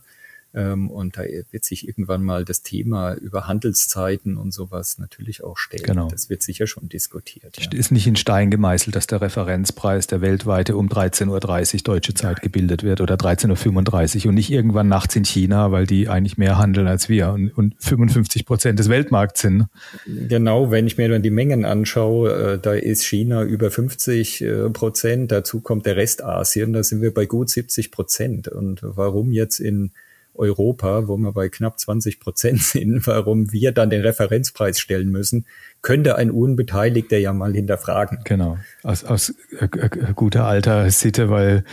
Ähm, und da wird sich irgendwann mal das Thema über Handelszeiten und sowas natürlich auch stellen. Genau. Das wird sicher schon diskutiert. Ja. Ist nicht in Stein gemeißelt, dass der Referenzpreis der weltweite um 13.30 Uhr deutsche Zeit ja. gebildet wird oder 13.35 Uhr und nicht irgendwann nachts in China, weil die eigentlich mehr handeln als wir und, und 55 Prozent des Weltmarkts sind. Genau, wenn ich mir dann die Mengen anschaue, äh, da ist China über 50 äh, Prozent, dazu kommt der Rest Asien, da sind wir bei gut 70 Prozent. Und warum jetzt in Europa, wo wir bei knapp 20 Prozent sind, warum wir dann den Referenzpreis stellen müssen, könnte ein Unbeteiligter ja mal hinterfragen. Genau, aus, aus äh, äh, guter alter Sitte, weil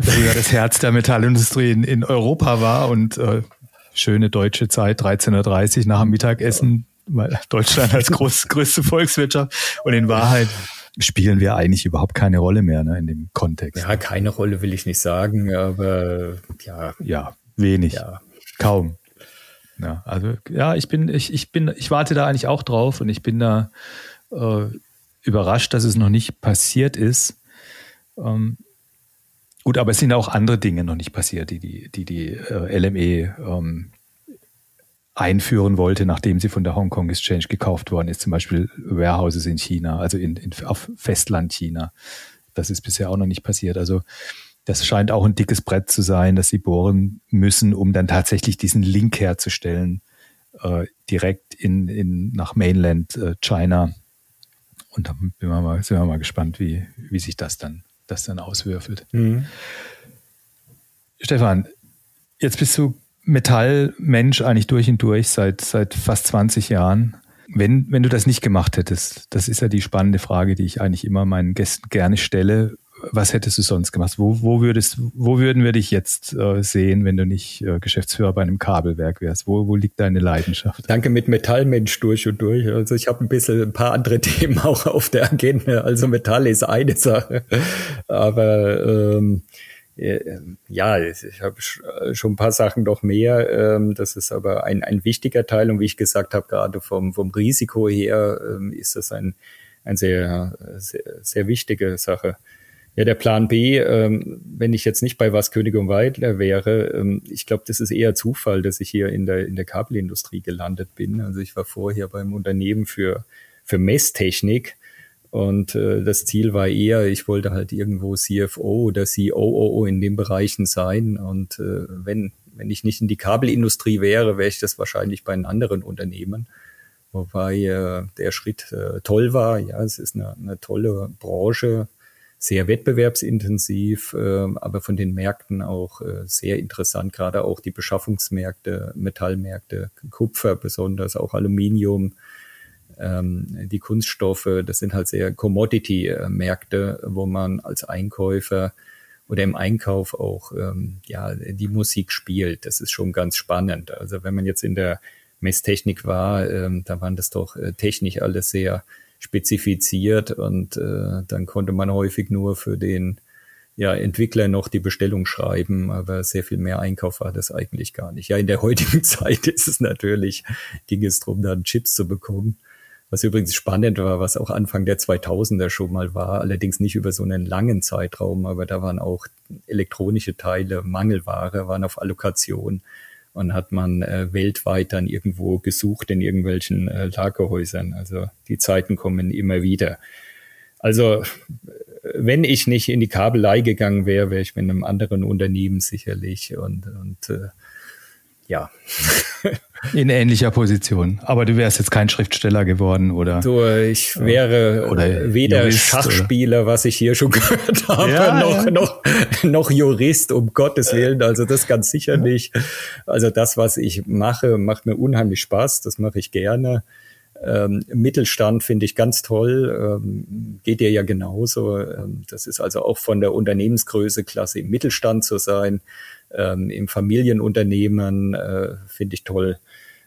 früher das Herz der Metallindustrie in, in Europa war und äh, schöne deutsche Zeit, 13.30 Uhr nach dem Mittagessen, weil Deutschland als groß, größte Volkswirtschaft und in Wahrheit spielen wir eigentlich überhaupt keine Rolle mehr ne, in dem Kontext. Ja, keine Rolle will ich nicht sagen, aber ja. Ja, Wenig. Ja. Kaum. Ja, also ja, ich bin, ich, ich bin, ich warte da eigentlich auch drauf und ich bin da äh, überrascht, dass es noch nicht passiert ist. Ähm, gut, aber es sind auch andere Dinge noch nicht passiert, die die, die, die äh, LME ähm, einführen wollte, nachdem sie von der Hong Kong Exchange gekauft worden ist, zum Beispiel Warehouses in China, also in, in, auf Festland China. Das ist bisher auch noch nicht passiert. Also das scheint auch ein dickes Brett zu sein, das sie bohren müssen, um dann tatsächlich diesen Link herzustellen, äh, direkt in, in, nach Mainland äh, China. Und da sind wir mal, sind wir mal gespannt, wie, wie sich das dann, das dann auswürfelt. Mhm. Stefan, jetzt bist du Metallmensch eigentlich durch und durch seit, seit fast 20 Jahren. Wenn, wenn du das nicht gemacht hättest, das ist ja die spannende Frage, die ich eigentlich immer meinen Gästen gerne stelle was hättest du sonst gemacht? Wo, wo, würdest, wo würden wir dich jetzt äh, sehen, wenn du nicht äh, Geschäftsführer bei einem Kabelwerk wärst? Wo, wo liegt deine Leidenschaft? Danke mit Metallmensch durch und durch. Also ich habe ein bisschen ein paar andere Themen auch auf der Agenda. Also Metall ist eine Sache, aber ähm, äh, ja, ich habe schon ein paar Sachen noch mehr. Ähm, das ist aber ein, ein wichtiger Teil. Und wie ich gesagt habe, gerade vom, vom Risiko her ähm, ist das ein, ein sehr, sehr, sehr wichtige Sache. Ja, der Plan B, ähm, wenn ich jetzt nicht bei was König und Weidler wäre, ähm, ich glaube, das ist eher Zufall, dass ich hier in der, in der Kabelindustrie gelandet bin. Also ich war vorher beim Unternehmen für, für Messtechnik und äh, das Ziel war eher, ich wollte halt irgendwo CFO oder COO in den Bereichen sein. Und äh, wenn, wenn ich nicht in die Kabelindustrie wäre, wäre ich das wahrscheinlich bei einem anderen Unternehmen. Wobei äh, der Schritt äh, toll war. Ja, es ist eine, eine tolle Branche sehr wettbewerbsintensiv, äh, aber von den Märkten auch äh, sehr interessant, gerade auch die Beschaffungsmärkte, Metallmärkte, Kupfer besonders, auch Aluminium, ähm, die Kunststoffe, das sind halt sehr Commodity-Märkte, wo man als Einkäufer oder im Einkauf auch ähm, ja die Musik spielt. Das ist schon ganz spannend. Also wenn man jetzt in der Messtechnik war, ähm, da waren das doch äh, technisch alles sehr spezifiziert und äh, dann konnte man häufig nur für den ja, Entwickler noch die Bestellung schreiben, aber sehr viel mehr Einkauf war das eigentlich gar nicht. Ja, in der heutigen Zeit ist es natürlich, ging es darum, dann Chips zu bekommen. Was übrigens spannend war, was auch Anfang der 2000er schon mal war, allerdings nicht über so einen langen Zeitraum, aber da waren auch elektronische Teile, Mangelware, waren auf Allokation und hat man äh, weltweit dann irgendwo gesucht in irgendwelchen äh, Lagerhäusern. Also die Zeiten kommen immer wieder. Also wenn ich nicht in die Kabelei gegangen wäre, wäre ich mit einem anderen Unternehmen sicherlich und, und äh, ja. In ähnlicher Position. Aber du wärst jetzt kein Schriftsteller geworden, oder? Du, ich wäre oder weder Jurist, Schachspieler, oder? was ich hier schon gehört habe, ja, noch, ja. noch, noch Jurist, um Gottes Willen. Also das ganz sicher nicht. Also das, was ich mache, macht mir unheimlich Spaß. Das mache ich gerne. Ähm, Mittelstand finde ich ganz toll, ähm, geht dir ja genauso. Ähm, das ist also auch von der Unternehmensgröße klasse, im Mittelstand zu sein, ähm, im Familienunternehmen äh, finde ich toll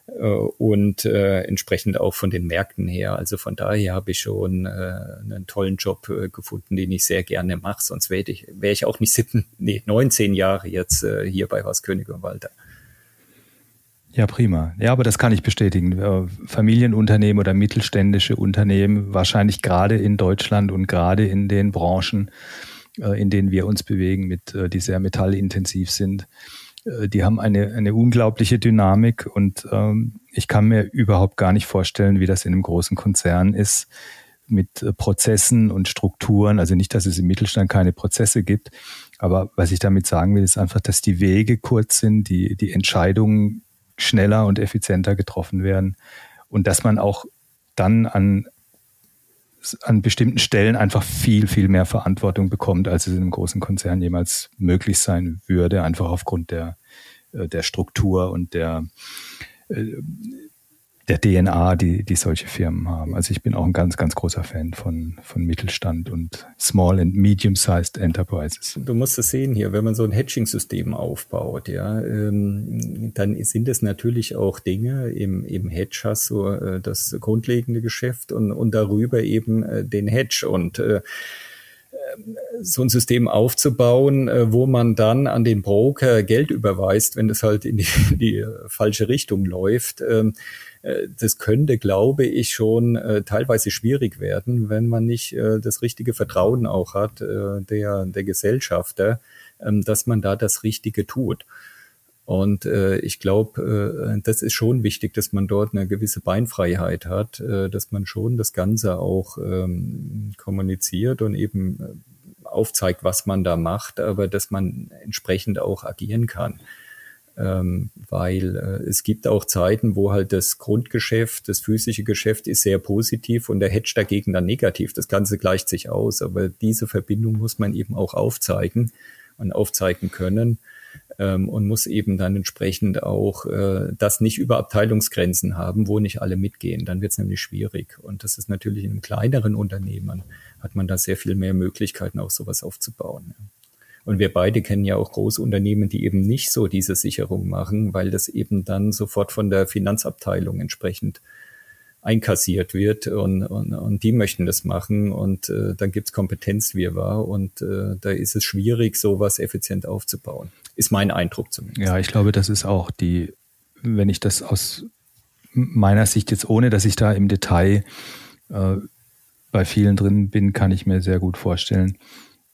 äh, und äh, entsprechend auch von den Märkten her. Also von daher habe ich schon äh, einen tollen Job äh, gefunden, den ich sehr gerne mache. Sonst wäre ich, wär ich auch nicht sieben, nee, 19 Jahre jetzt äh, hier bei Was König und Walter. Ja, prima. Ja, aber das kann ich bestätigen. Äh, Familienunternehmen oder mittelständische Unternehmen, wahrscheinlich gerade in Deutschland und gerade in den Branchen, in denen wir uns bewegen, mit, äh, die sehr metallintensiv sind, die haben eine, eine unglaubliche Dynamik und ähm, ich kann mir überhaupt gar nicht vorstellen, wie das in einem großen Konzern ist mit Prozessen und Strukturen. Also nicht, dass es im Mittelstand keine Prozesse gibt, aber was ich damit sagen will, ist einfach, dass die Wege kurz sind, die, die Entscheidungen schneller und effizienter getroffen werden und dass man auch dann an, an bestimmten Stellen einfach viel, viel mehr Verantwortung bekommt, als es in einem großen Konzern jemals möglich sein würde, einfach aufgrund der, äh, der Struktur und der, äh, der DNA, die, die solche Firmen haben. Also ich bin auch ein ganz, ganz großer Fan von, von Mittelstand und Small and Medium-Sized Enterprises. Du musst es sehen hier, wenn man so ein Hedging-System aufbaut, ja, ähm, dann sind es natürlich auch Dinge, im, im Hedge hast du äh, das grundlegende Geschäft und, und darüber eben äh, den Hedge und äh, so ein System aufzubauen, äh, wo man dann an den Broker Geld überweist, wenn das halt in die, die falsche Richtung läuft. Ähm, äh, das könnte, glaube ich, schon äh, teilweise schwierig werden, wenn man nicht äh, das richtige Vertrauen auch hat äh, der, der Gesellschafter, ähm, dass man da das Richtige tut. Und äh, ich glaube, äh, das ist schon wichtig, dass man dort eine gewisse Beinfreiheit hat, äh, dass man schon das Ganze auch ähm, kommuniziert und eben äh, aufzeigt, was man da macht, aber dass man entsprechend auch agieren kann ähm, weil äh, es gibt auch Zeiten, wo halt das Grundgeschäft, das physische Geschäft ist sehr positiv und der Hedge dagegen dann negativ. Das Ganze gleicht sich aus, aber diese Verbindung muss man eben auch aufzeigen und aufzeigen können ähm, und muss eben dann entsprechend auch äh, das nicht über Abteilungsgrenzen haben, wo nicht alle mitgehen. Dann wird es nämlich schwierig. Und das ist natürlich in kleineren Unternehmen, hat man da sehr viel mehr Möglichkeiten, auch sowas aufzubauen. Ja. Und wir beide kennen ja auch Großunternehmen, die eben nicht so diese Sicherung machen, weil das eben dann sofort von der Finanzabteilung entsprechend einkassiert wird und, und, und die möchten das machen und äh, dann gibt's Kompetenzwirrwarr und äh, da ist es schwierig, sowas effizient aufzubauen. Ist mein Eindruck zumindest. Ja, ich glaube, das ist auch die, wenn ich das aus meiner Sicht jetzt, ohne dass ich da im Detail äh, bei vielen drin bin, kann ich mir sehr gut vorstellen,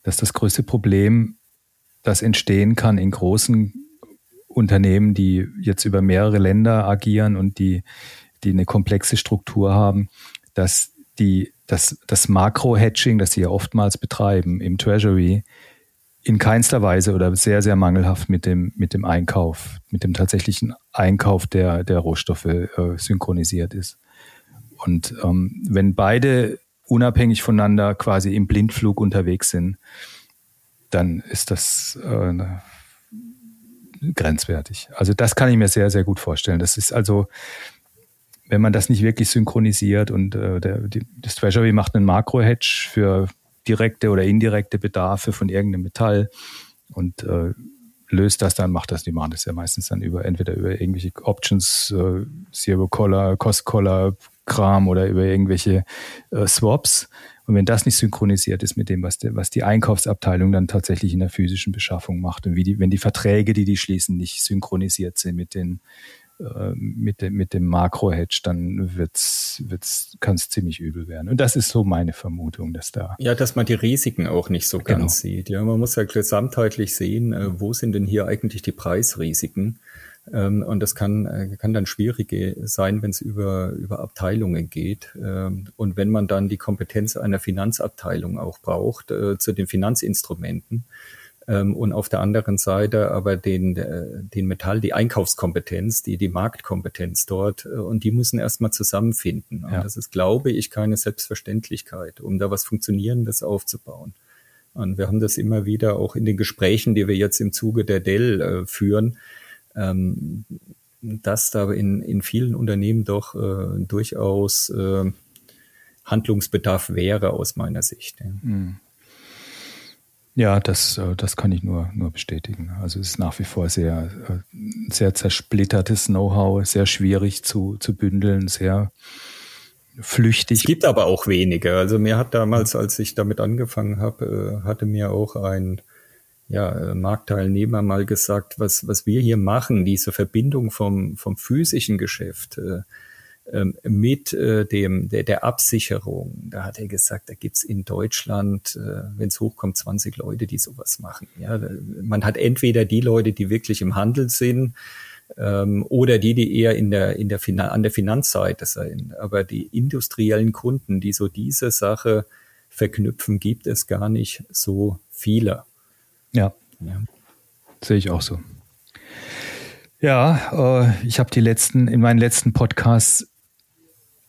dass das größte Problem das entstehen kann in großen Unternehmen, die jetzt über mehrere Länder agieren und die, die eine komplexe Struktur haben, dass die, das, das Makro-Hedging, das sie ja oftmals betreiben im Treasury, in keinster Weise oder sehr, sehr mangelhaft mit dem, mit dem Einkauf, mit dem tatsächlichen Einkauf der, der Rohstoffe äh, synchronisiert ist. Und ähm, wenn beide unabhängig voneinander quasi im Blindflug unterwegs sind, dann ist das äh, grenzwertig. Also das kann ich mir sehr, sehr gut vorstellen. Das ist also, wenn man das nicht wirklich synchronisiert und äh, der, die, das Treasury macht einen Makro-Hedge für direkte oder indirekte Bedarfe von irgendeinem Metall und äh, löst das dann, macht das, die machen das ja meistens dann über, entweder über irgendwelche Options, äh, Zero Collar, Cost Collar, Kram oder über irgendwelche äh, Swaps. Und wenn das nicht synchronisiert ist mit dem, was, de, was die Einkaufsabteilung dann tatsächlich in der physischen Beschaffung macht und wie die, wenn die Verträge, die die schließen, nicht synchronisiert sind mit den äh, mit dem, mit dem Makro-Hedge, dann wird's, wird's, kann es ziemlich übel werden. Und das ist so meine Vermutung, dass da. Ja, dass man die Risiken auch nicht so genau. ganz sieht. Ja, man muss ja gesamtheitlich sehen, äh, wo sind denn hier eigentlich die Preisrisiken? Ähm, und das kann, äh, kann dann schwierig sein, wenn es über, über Abteilungen geht. Ähm, und wenn man dann die Kompetenz einer Finanzabteilung auch braucht äh, zu den Finanzinstrumenten, und auf der anderen Seite aber den, äh, den Metall, die Einkaufskompetenz, die, die Marktkompetenz dort und die müssen erstmal zusammenfinden. Und ja. das ist, glaube ich, keine Selbstverständlichkeit, um da was Funktionierendes aufzubauen. Und wir haben das immer wieder auch in den Gesprächen, die wir jetzt im Zuge der Dell äh, führen, ähm, dass da in, in vielen Unternehmen doch äh, durchaus äh, Handlungsbedarf wäre aus meiner Sicht. Ja. Mhm. Ja, das, äh, das kann ich nur, nur bestätigen. Also es ist nach wie vor sehr, äh, sehr zersplittertes Know-how, sehr schwierig zu, zu bündeln, sehr flüchtig. Es gibt aber auch wenige. Also mir hat damals, als ich damit angefangen habe, äh, hatte mir auch ein ja, Marktteilnehmer mal gesagt, was, was wir hier machen, diese Verbindung vom, vom physischen Geschäft, mit äh, dem der, der Absicherung. Da hat er gesagt, da gibt's in Deutschland, äh, wenn es hochkommt, 20 Leute, die sowas machen. Ja, man hat entweder die Leute, die wirklich im Handel sind, ähm, oder die, die eher in der, in der Finan an der Finanzseite sind. Aber die industriellen Kunden, die so diese Sache verknüpfen, gibt es gar nicht so viele. Ja, ja. sehe ich auch so. Ja, äh, ich habe die letzten, in meinen letzten Podcasts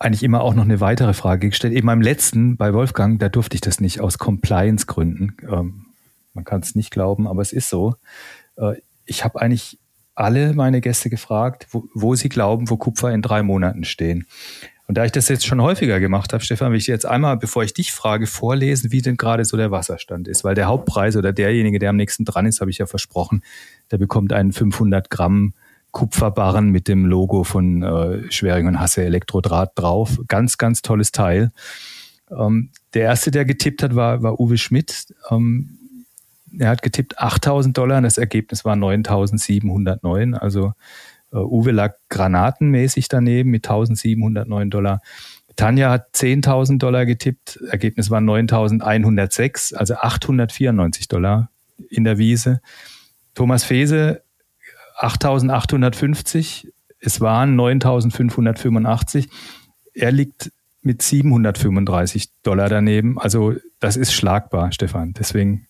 eigentlich immer auch noch eine weitere Frage gestellt. Eben beim letzten bei Wolfgang, da durfte ich das nicht aus Compliance-Gründen. Ähm, man kann es nicht glauben, aber es ist so. Äh, ich habe eigentlich alle meine Gäste gefragt, wo, wo, sie glauben, wo Kupfer in drei Monaten stehen. Und da ich das jetzt schon häufiger gemacht habe, Stefan, will ich jetzt einmal, bevor ich dich frage, vorlesen, wie denn gerade so der Wasserstand ist. Weil der Hauptpreis oder derjenige, der am nächsten dran ist, habe ich ja versprochen, der bekommt einen 500 Gramm Kupferbarren mit dem Logo von äh, Schwering und Hasse Elektrodraht drauf. Ganz, ganz tolles Teil. Ähm, der erste, der getippt hat, war, war Uwe Schmidt. Ähm, er hat getippt 8000 Dollar und das Ergebnis war 9709. Also äh, Uwe lag granatenmäßig daneben mit 1709 Dollar. Tanja hat 10.000 Dollar getippt, Ergebnis war 9.106, also 894 Dollar in der Wiese. Thomas Fese 8.850, es waren 9.585. Er liegt mit 735 Dollar daneben. Also das ist schlagbar, Stefan. Deswegen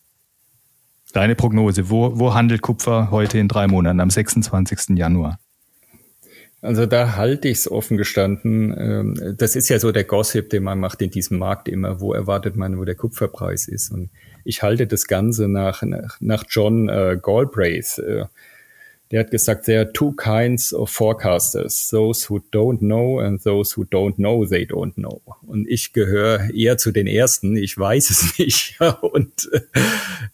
deine Prognose. Wo, wo handelt Kupfer heute in drei Monaten, am 26. Januar? Also da halte ich es offen gestanden. Ähm, das ist ja so der Gossip, den man macht in diesem Markt immer. Wo erwartet man, wo der Kupferpreis ist? Und ich halte das Ganze nach, nach John äh, Galbraith. Äh, der hat gesagt, there are two kinds of forecasters, those who don't know and those who don't know they don't know. Und ich gehöre eher zu den ersten, ich weiß es nicht. und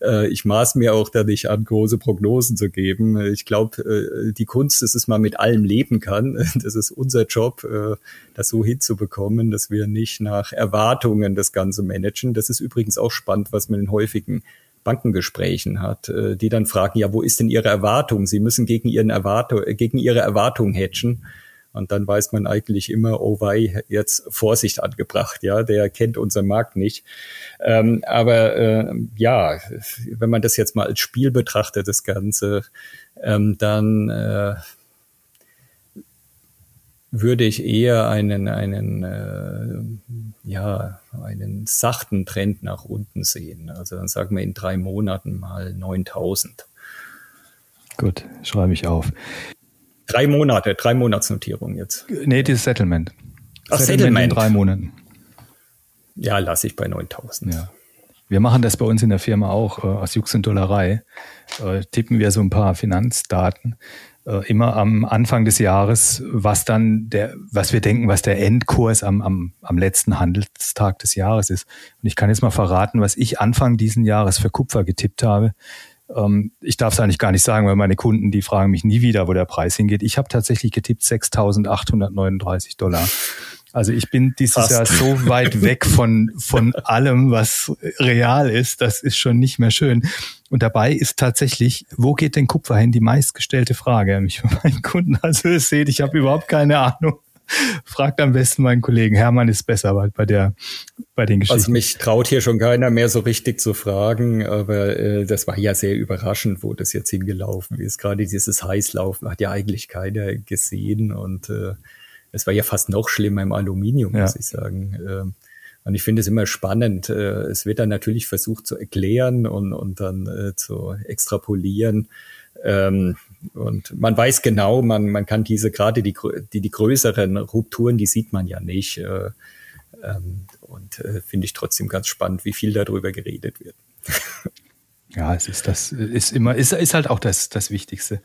äh, ich maß mir auch da nicht an, große Prognosen zu geben. Ich glaube, äh, die Kunst ist es, man mit allem leben kann. Das ist unser Job, äh, das so hinzubekommen, dass wir nicht nach Erwartungen das Ganze managen. Das ist übrigens auch spannend, was man in häufigen Bankengesprächen hat, äh, die dann fragen, ja, wo ist denn Ihre Erwartung? Sie müssen gegen, ihren Erwartung, gegen Ihre Erwartung hatchen. Und dann weiß man eigentlich immer, oh wei, jetzt Vorsicht angebracht, ja, der kennt unseren Markt nicht. Ähm, aber äh, ja, wenn man das jetzt mal als Spiel betrachtet, das Ganze, ähm, dann äh, würde ich eher einen, einen, äh, ja, einen sachten Trend nach unten sehen. Also dann sagen wir in drei Monaten mal 9000. Gut, schreibe ich auf. Drei Monate, drei Monatsnotierung jetzt. Nee, das Settlement. Ach, Settlement. Settlement in drei Monaten. Ja, lasse ich bei 9000. Ja. Wir machen das bei uns in der Firma auch, äh, aus Jux und Dollerei. Äh, tippen wir so ein paar Finanzdaten immer am Anfang des Jahres, was dann der, was wir denken, was der Endkurs am, am, am letzten Handelstag des Jahres ist. Und ich kann jetzt mal verraten, was ich Anfang diesen Jahres für Kupfer getippt habe. Ähm, ich darf es eigentlich gar nicht sagen, weil meine Kunden, die fragen mich nie wieder, wo der Preis hingeht. Ich habe tatsächlich getippt 6.839 Dollar. Also ich bin dieses Fast. Jahr so weit weg von, von allem, was real ist. Das ist schon nicht mehr schön. Und dabei ist tatsächlich, wo geht denn Kupfer hin? Die meistgestellte Frage an mich von meinen Kunden. Also ihr seht, ich habe überhaupt keine Ahnung. Fragt am besten meinen Kollegen. Hermann ist besser bei der, bei den Geschichten. Also mich traut hier schon keiner mehr so richtig zu fragen, aber äh, das war ja sehr überraschend, wo das jetzt hingelaufen ist. Gerade dieses Heißlaufen hat ja eigentlich keiner gesehen und äh, es war ja fast noch schlimmer im Aluminium, ja. muss ich sagen. Ähm, und ich finde es immer spannend. Äh, es wird dann natürlich versucht zu erklären und, und dann äh, zu extrapolieren. Ähm, und man weiß genau, man, man kann diese gerade die, die, die größeren Rupturen, die sieht man ja nicht. Äh, ähm, und finde ich trotzdem ganz spannend, wie viel darüber geredet wird. Ja, es ist das, ist immer, ist, ist halt auch das, das Wichtigste.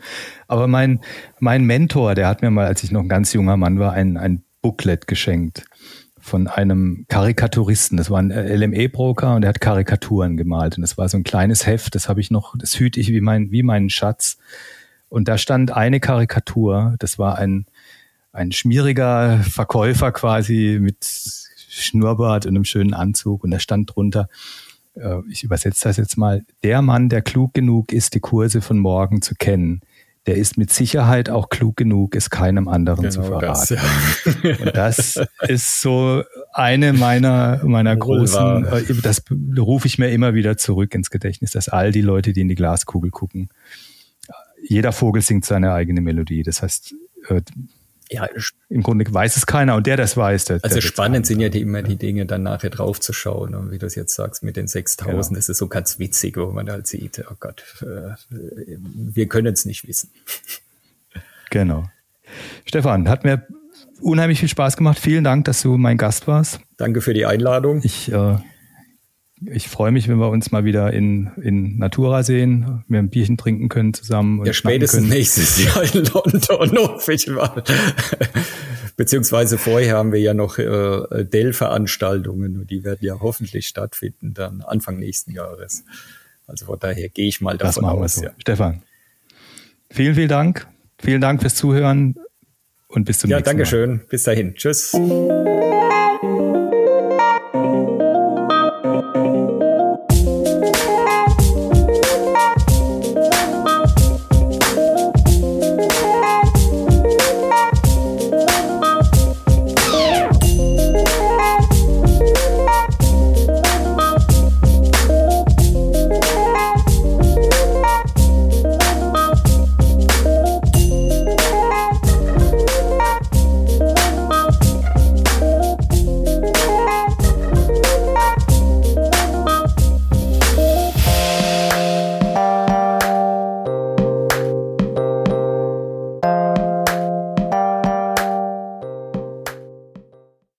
Aber mein, mein Mentor, der hat mir mal, als ich noch ein ganz junger Mann war, ein, ein Booklet geschenkt von einem Karikaturisten. Das war ein LME-Broker und der hat Karikaturen gemalt. Und das war so ein kleines Heft, das habe ich noch, das hüte ich wie, mein, wie meinen Schatz. Und da stand eine Karikatur, das war ein, ein schmieriger Verkäufer quasi mit Schnurrbart und einem schönen Anzug. Und da stand drunter, ich übersetze das jetzt mal, der Mann, der klug genug ist, die Kurse von morgen zu kennen, der ist mit Sicherheit auch klug genug, es keinem anderen genau zu verraten. Das, ja. Und das ist so eine meiner, meiner großen, äh, das rufe ich mir immer wieder zurück ins Gedächtnis, dass all die Leute, die in die Glaskugel gucken, jeder Vogel singt seine eigene Melodie. Das heißt, äh, ja, im Grunde weiß es keiner und der das weiß. Der, also der spannend sind ja die, immer die Dinge dann nachher draufzuschauen und wie du es jetzt sagst mit den 6000, genau. das ist so ganz witzig, wo man halt sieht, oh Gott, äh, wir können es nicht wissen. Genau. Stefan, hat mir unheimlich viel Spaß gemacht. Vielen Dank, dass du mein Gast warst. Danke für die Einladung. Ich äh, ich freue mich, wenn wir uns mal wieder in, in Natura sehen, wir ein Bierchen trinken können zusammen. Ja, spätestens nächstes Jahr in London hoffe mal. Beziehungsweise vorher haben wir ja noch äh, Dell-Veranstaltungen und die werden ja hoffentlich stattfinden dann Anfang nächsten Jahres. Also von daher gehe ich mal davon aus. So. Ja. Stefan, vielen, vielen Dank. Vielen Dank fürs Zuhören und bis zum ja, nächsten Mal. Ja, Dankeschön. Bis dahin. Tschüss.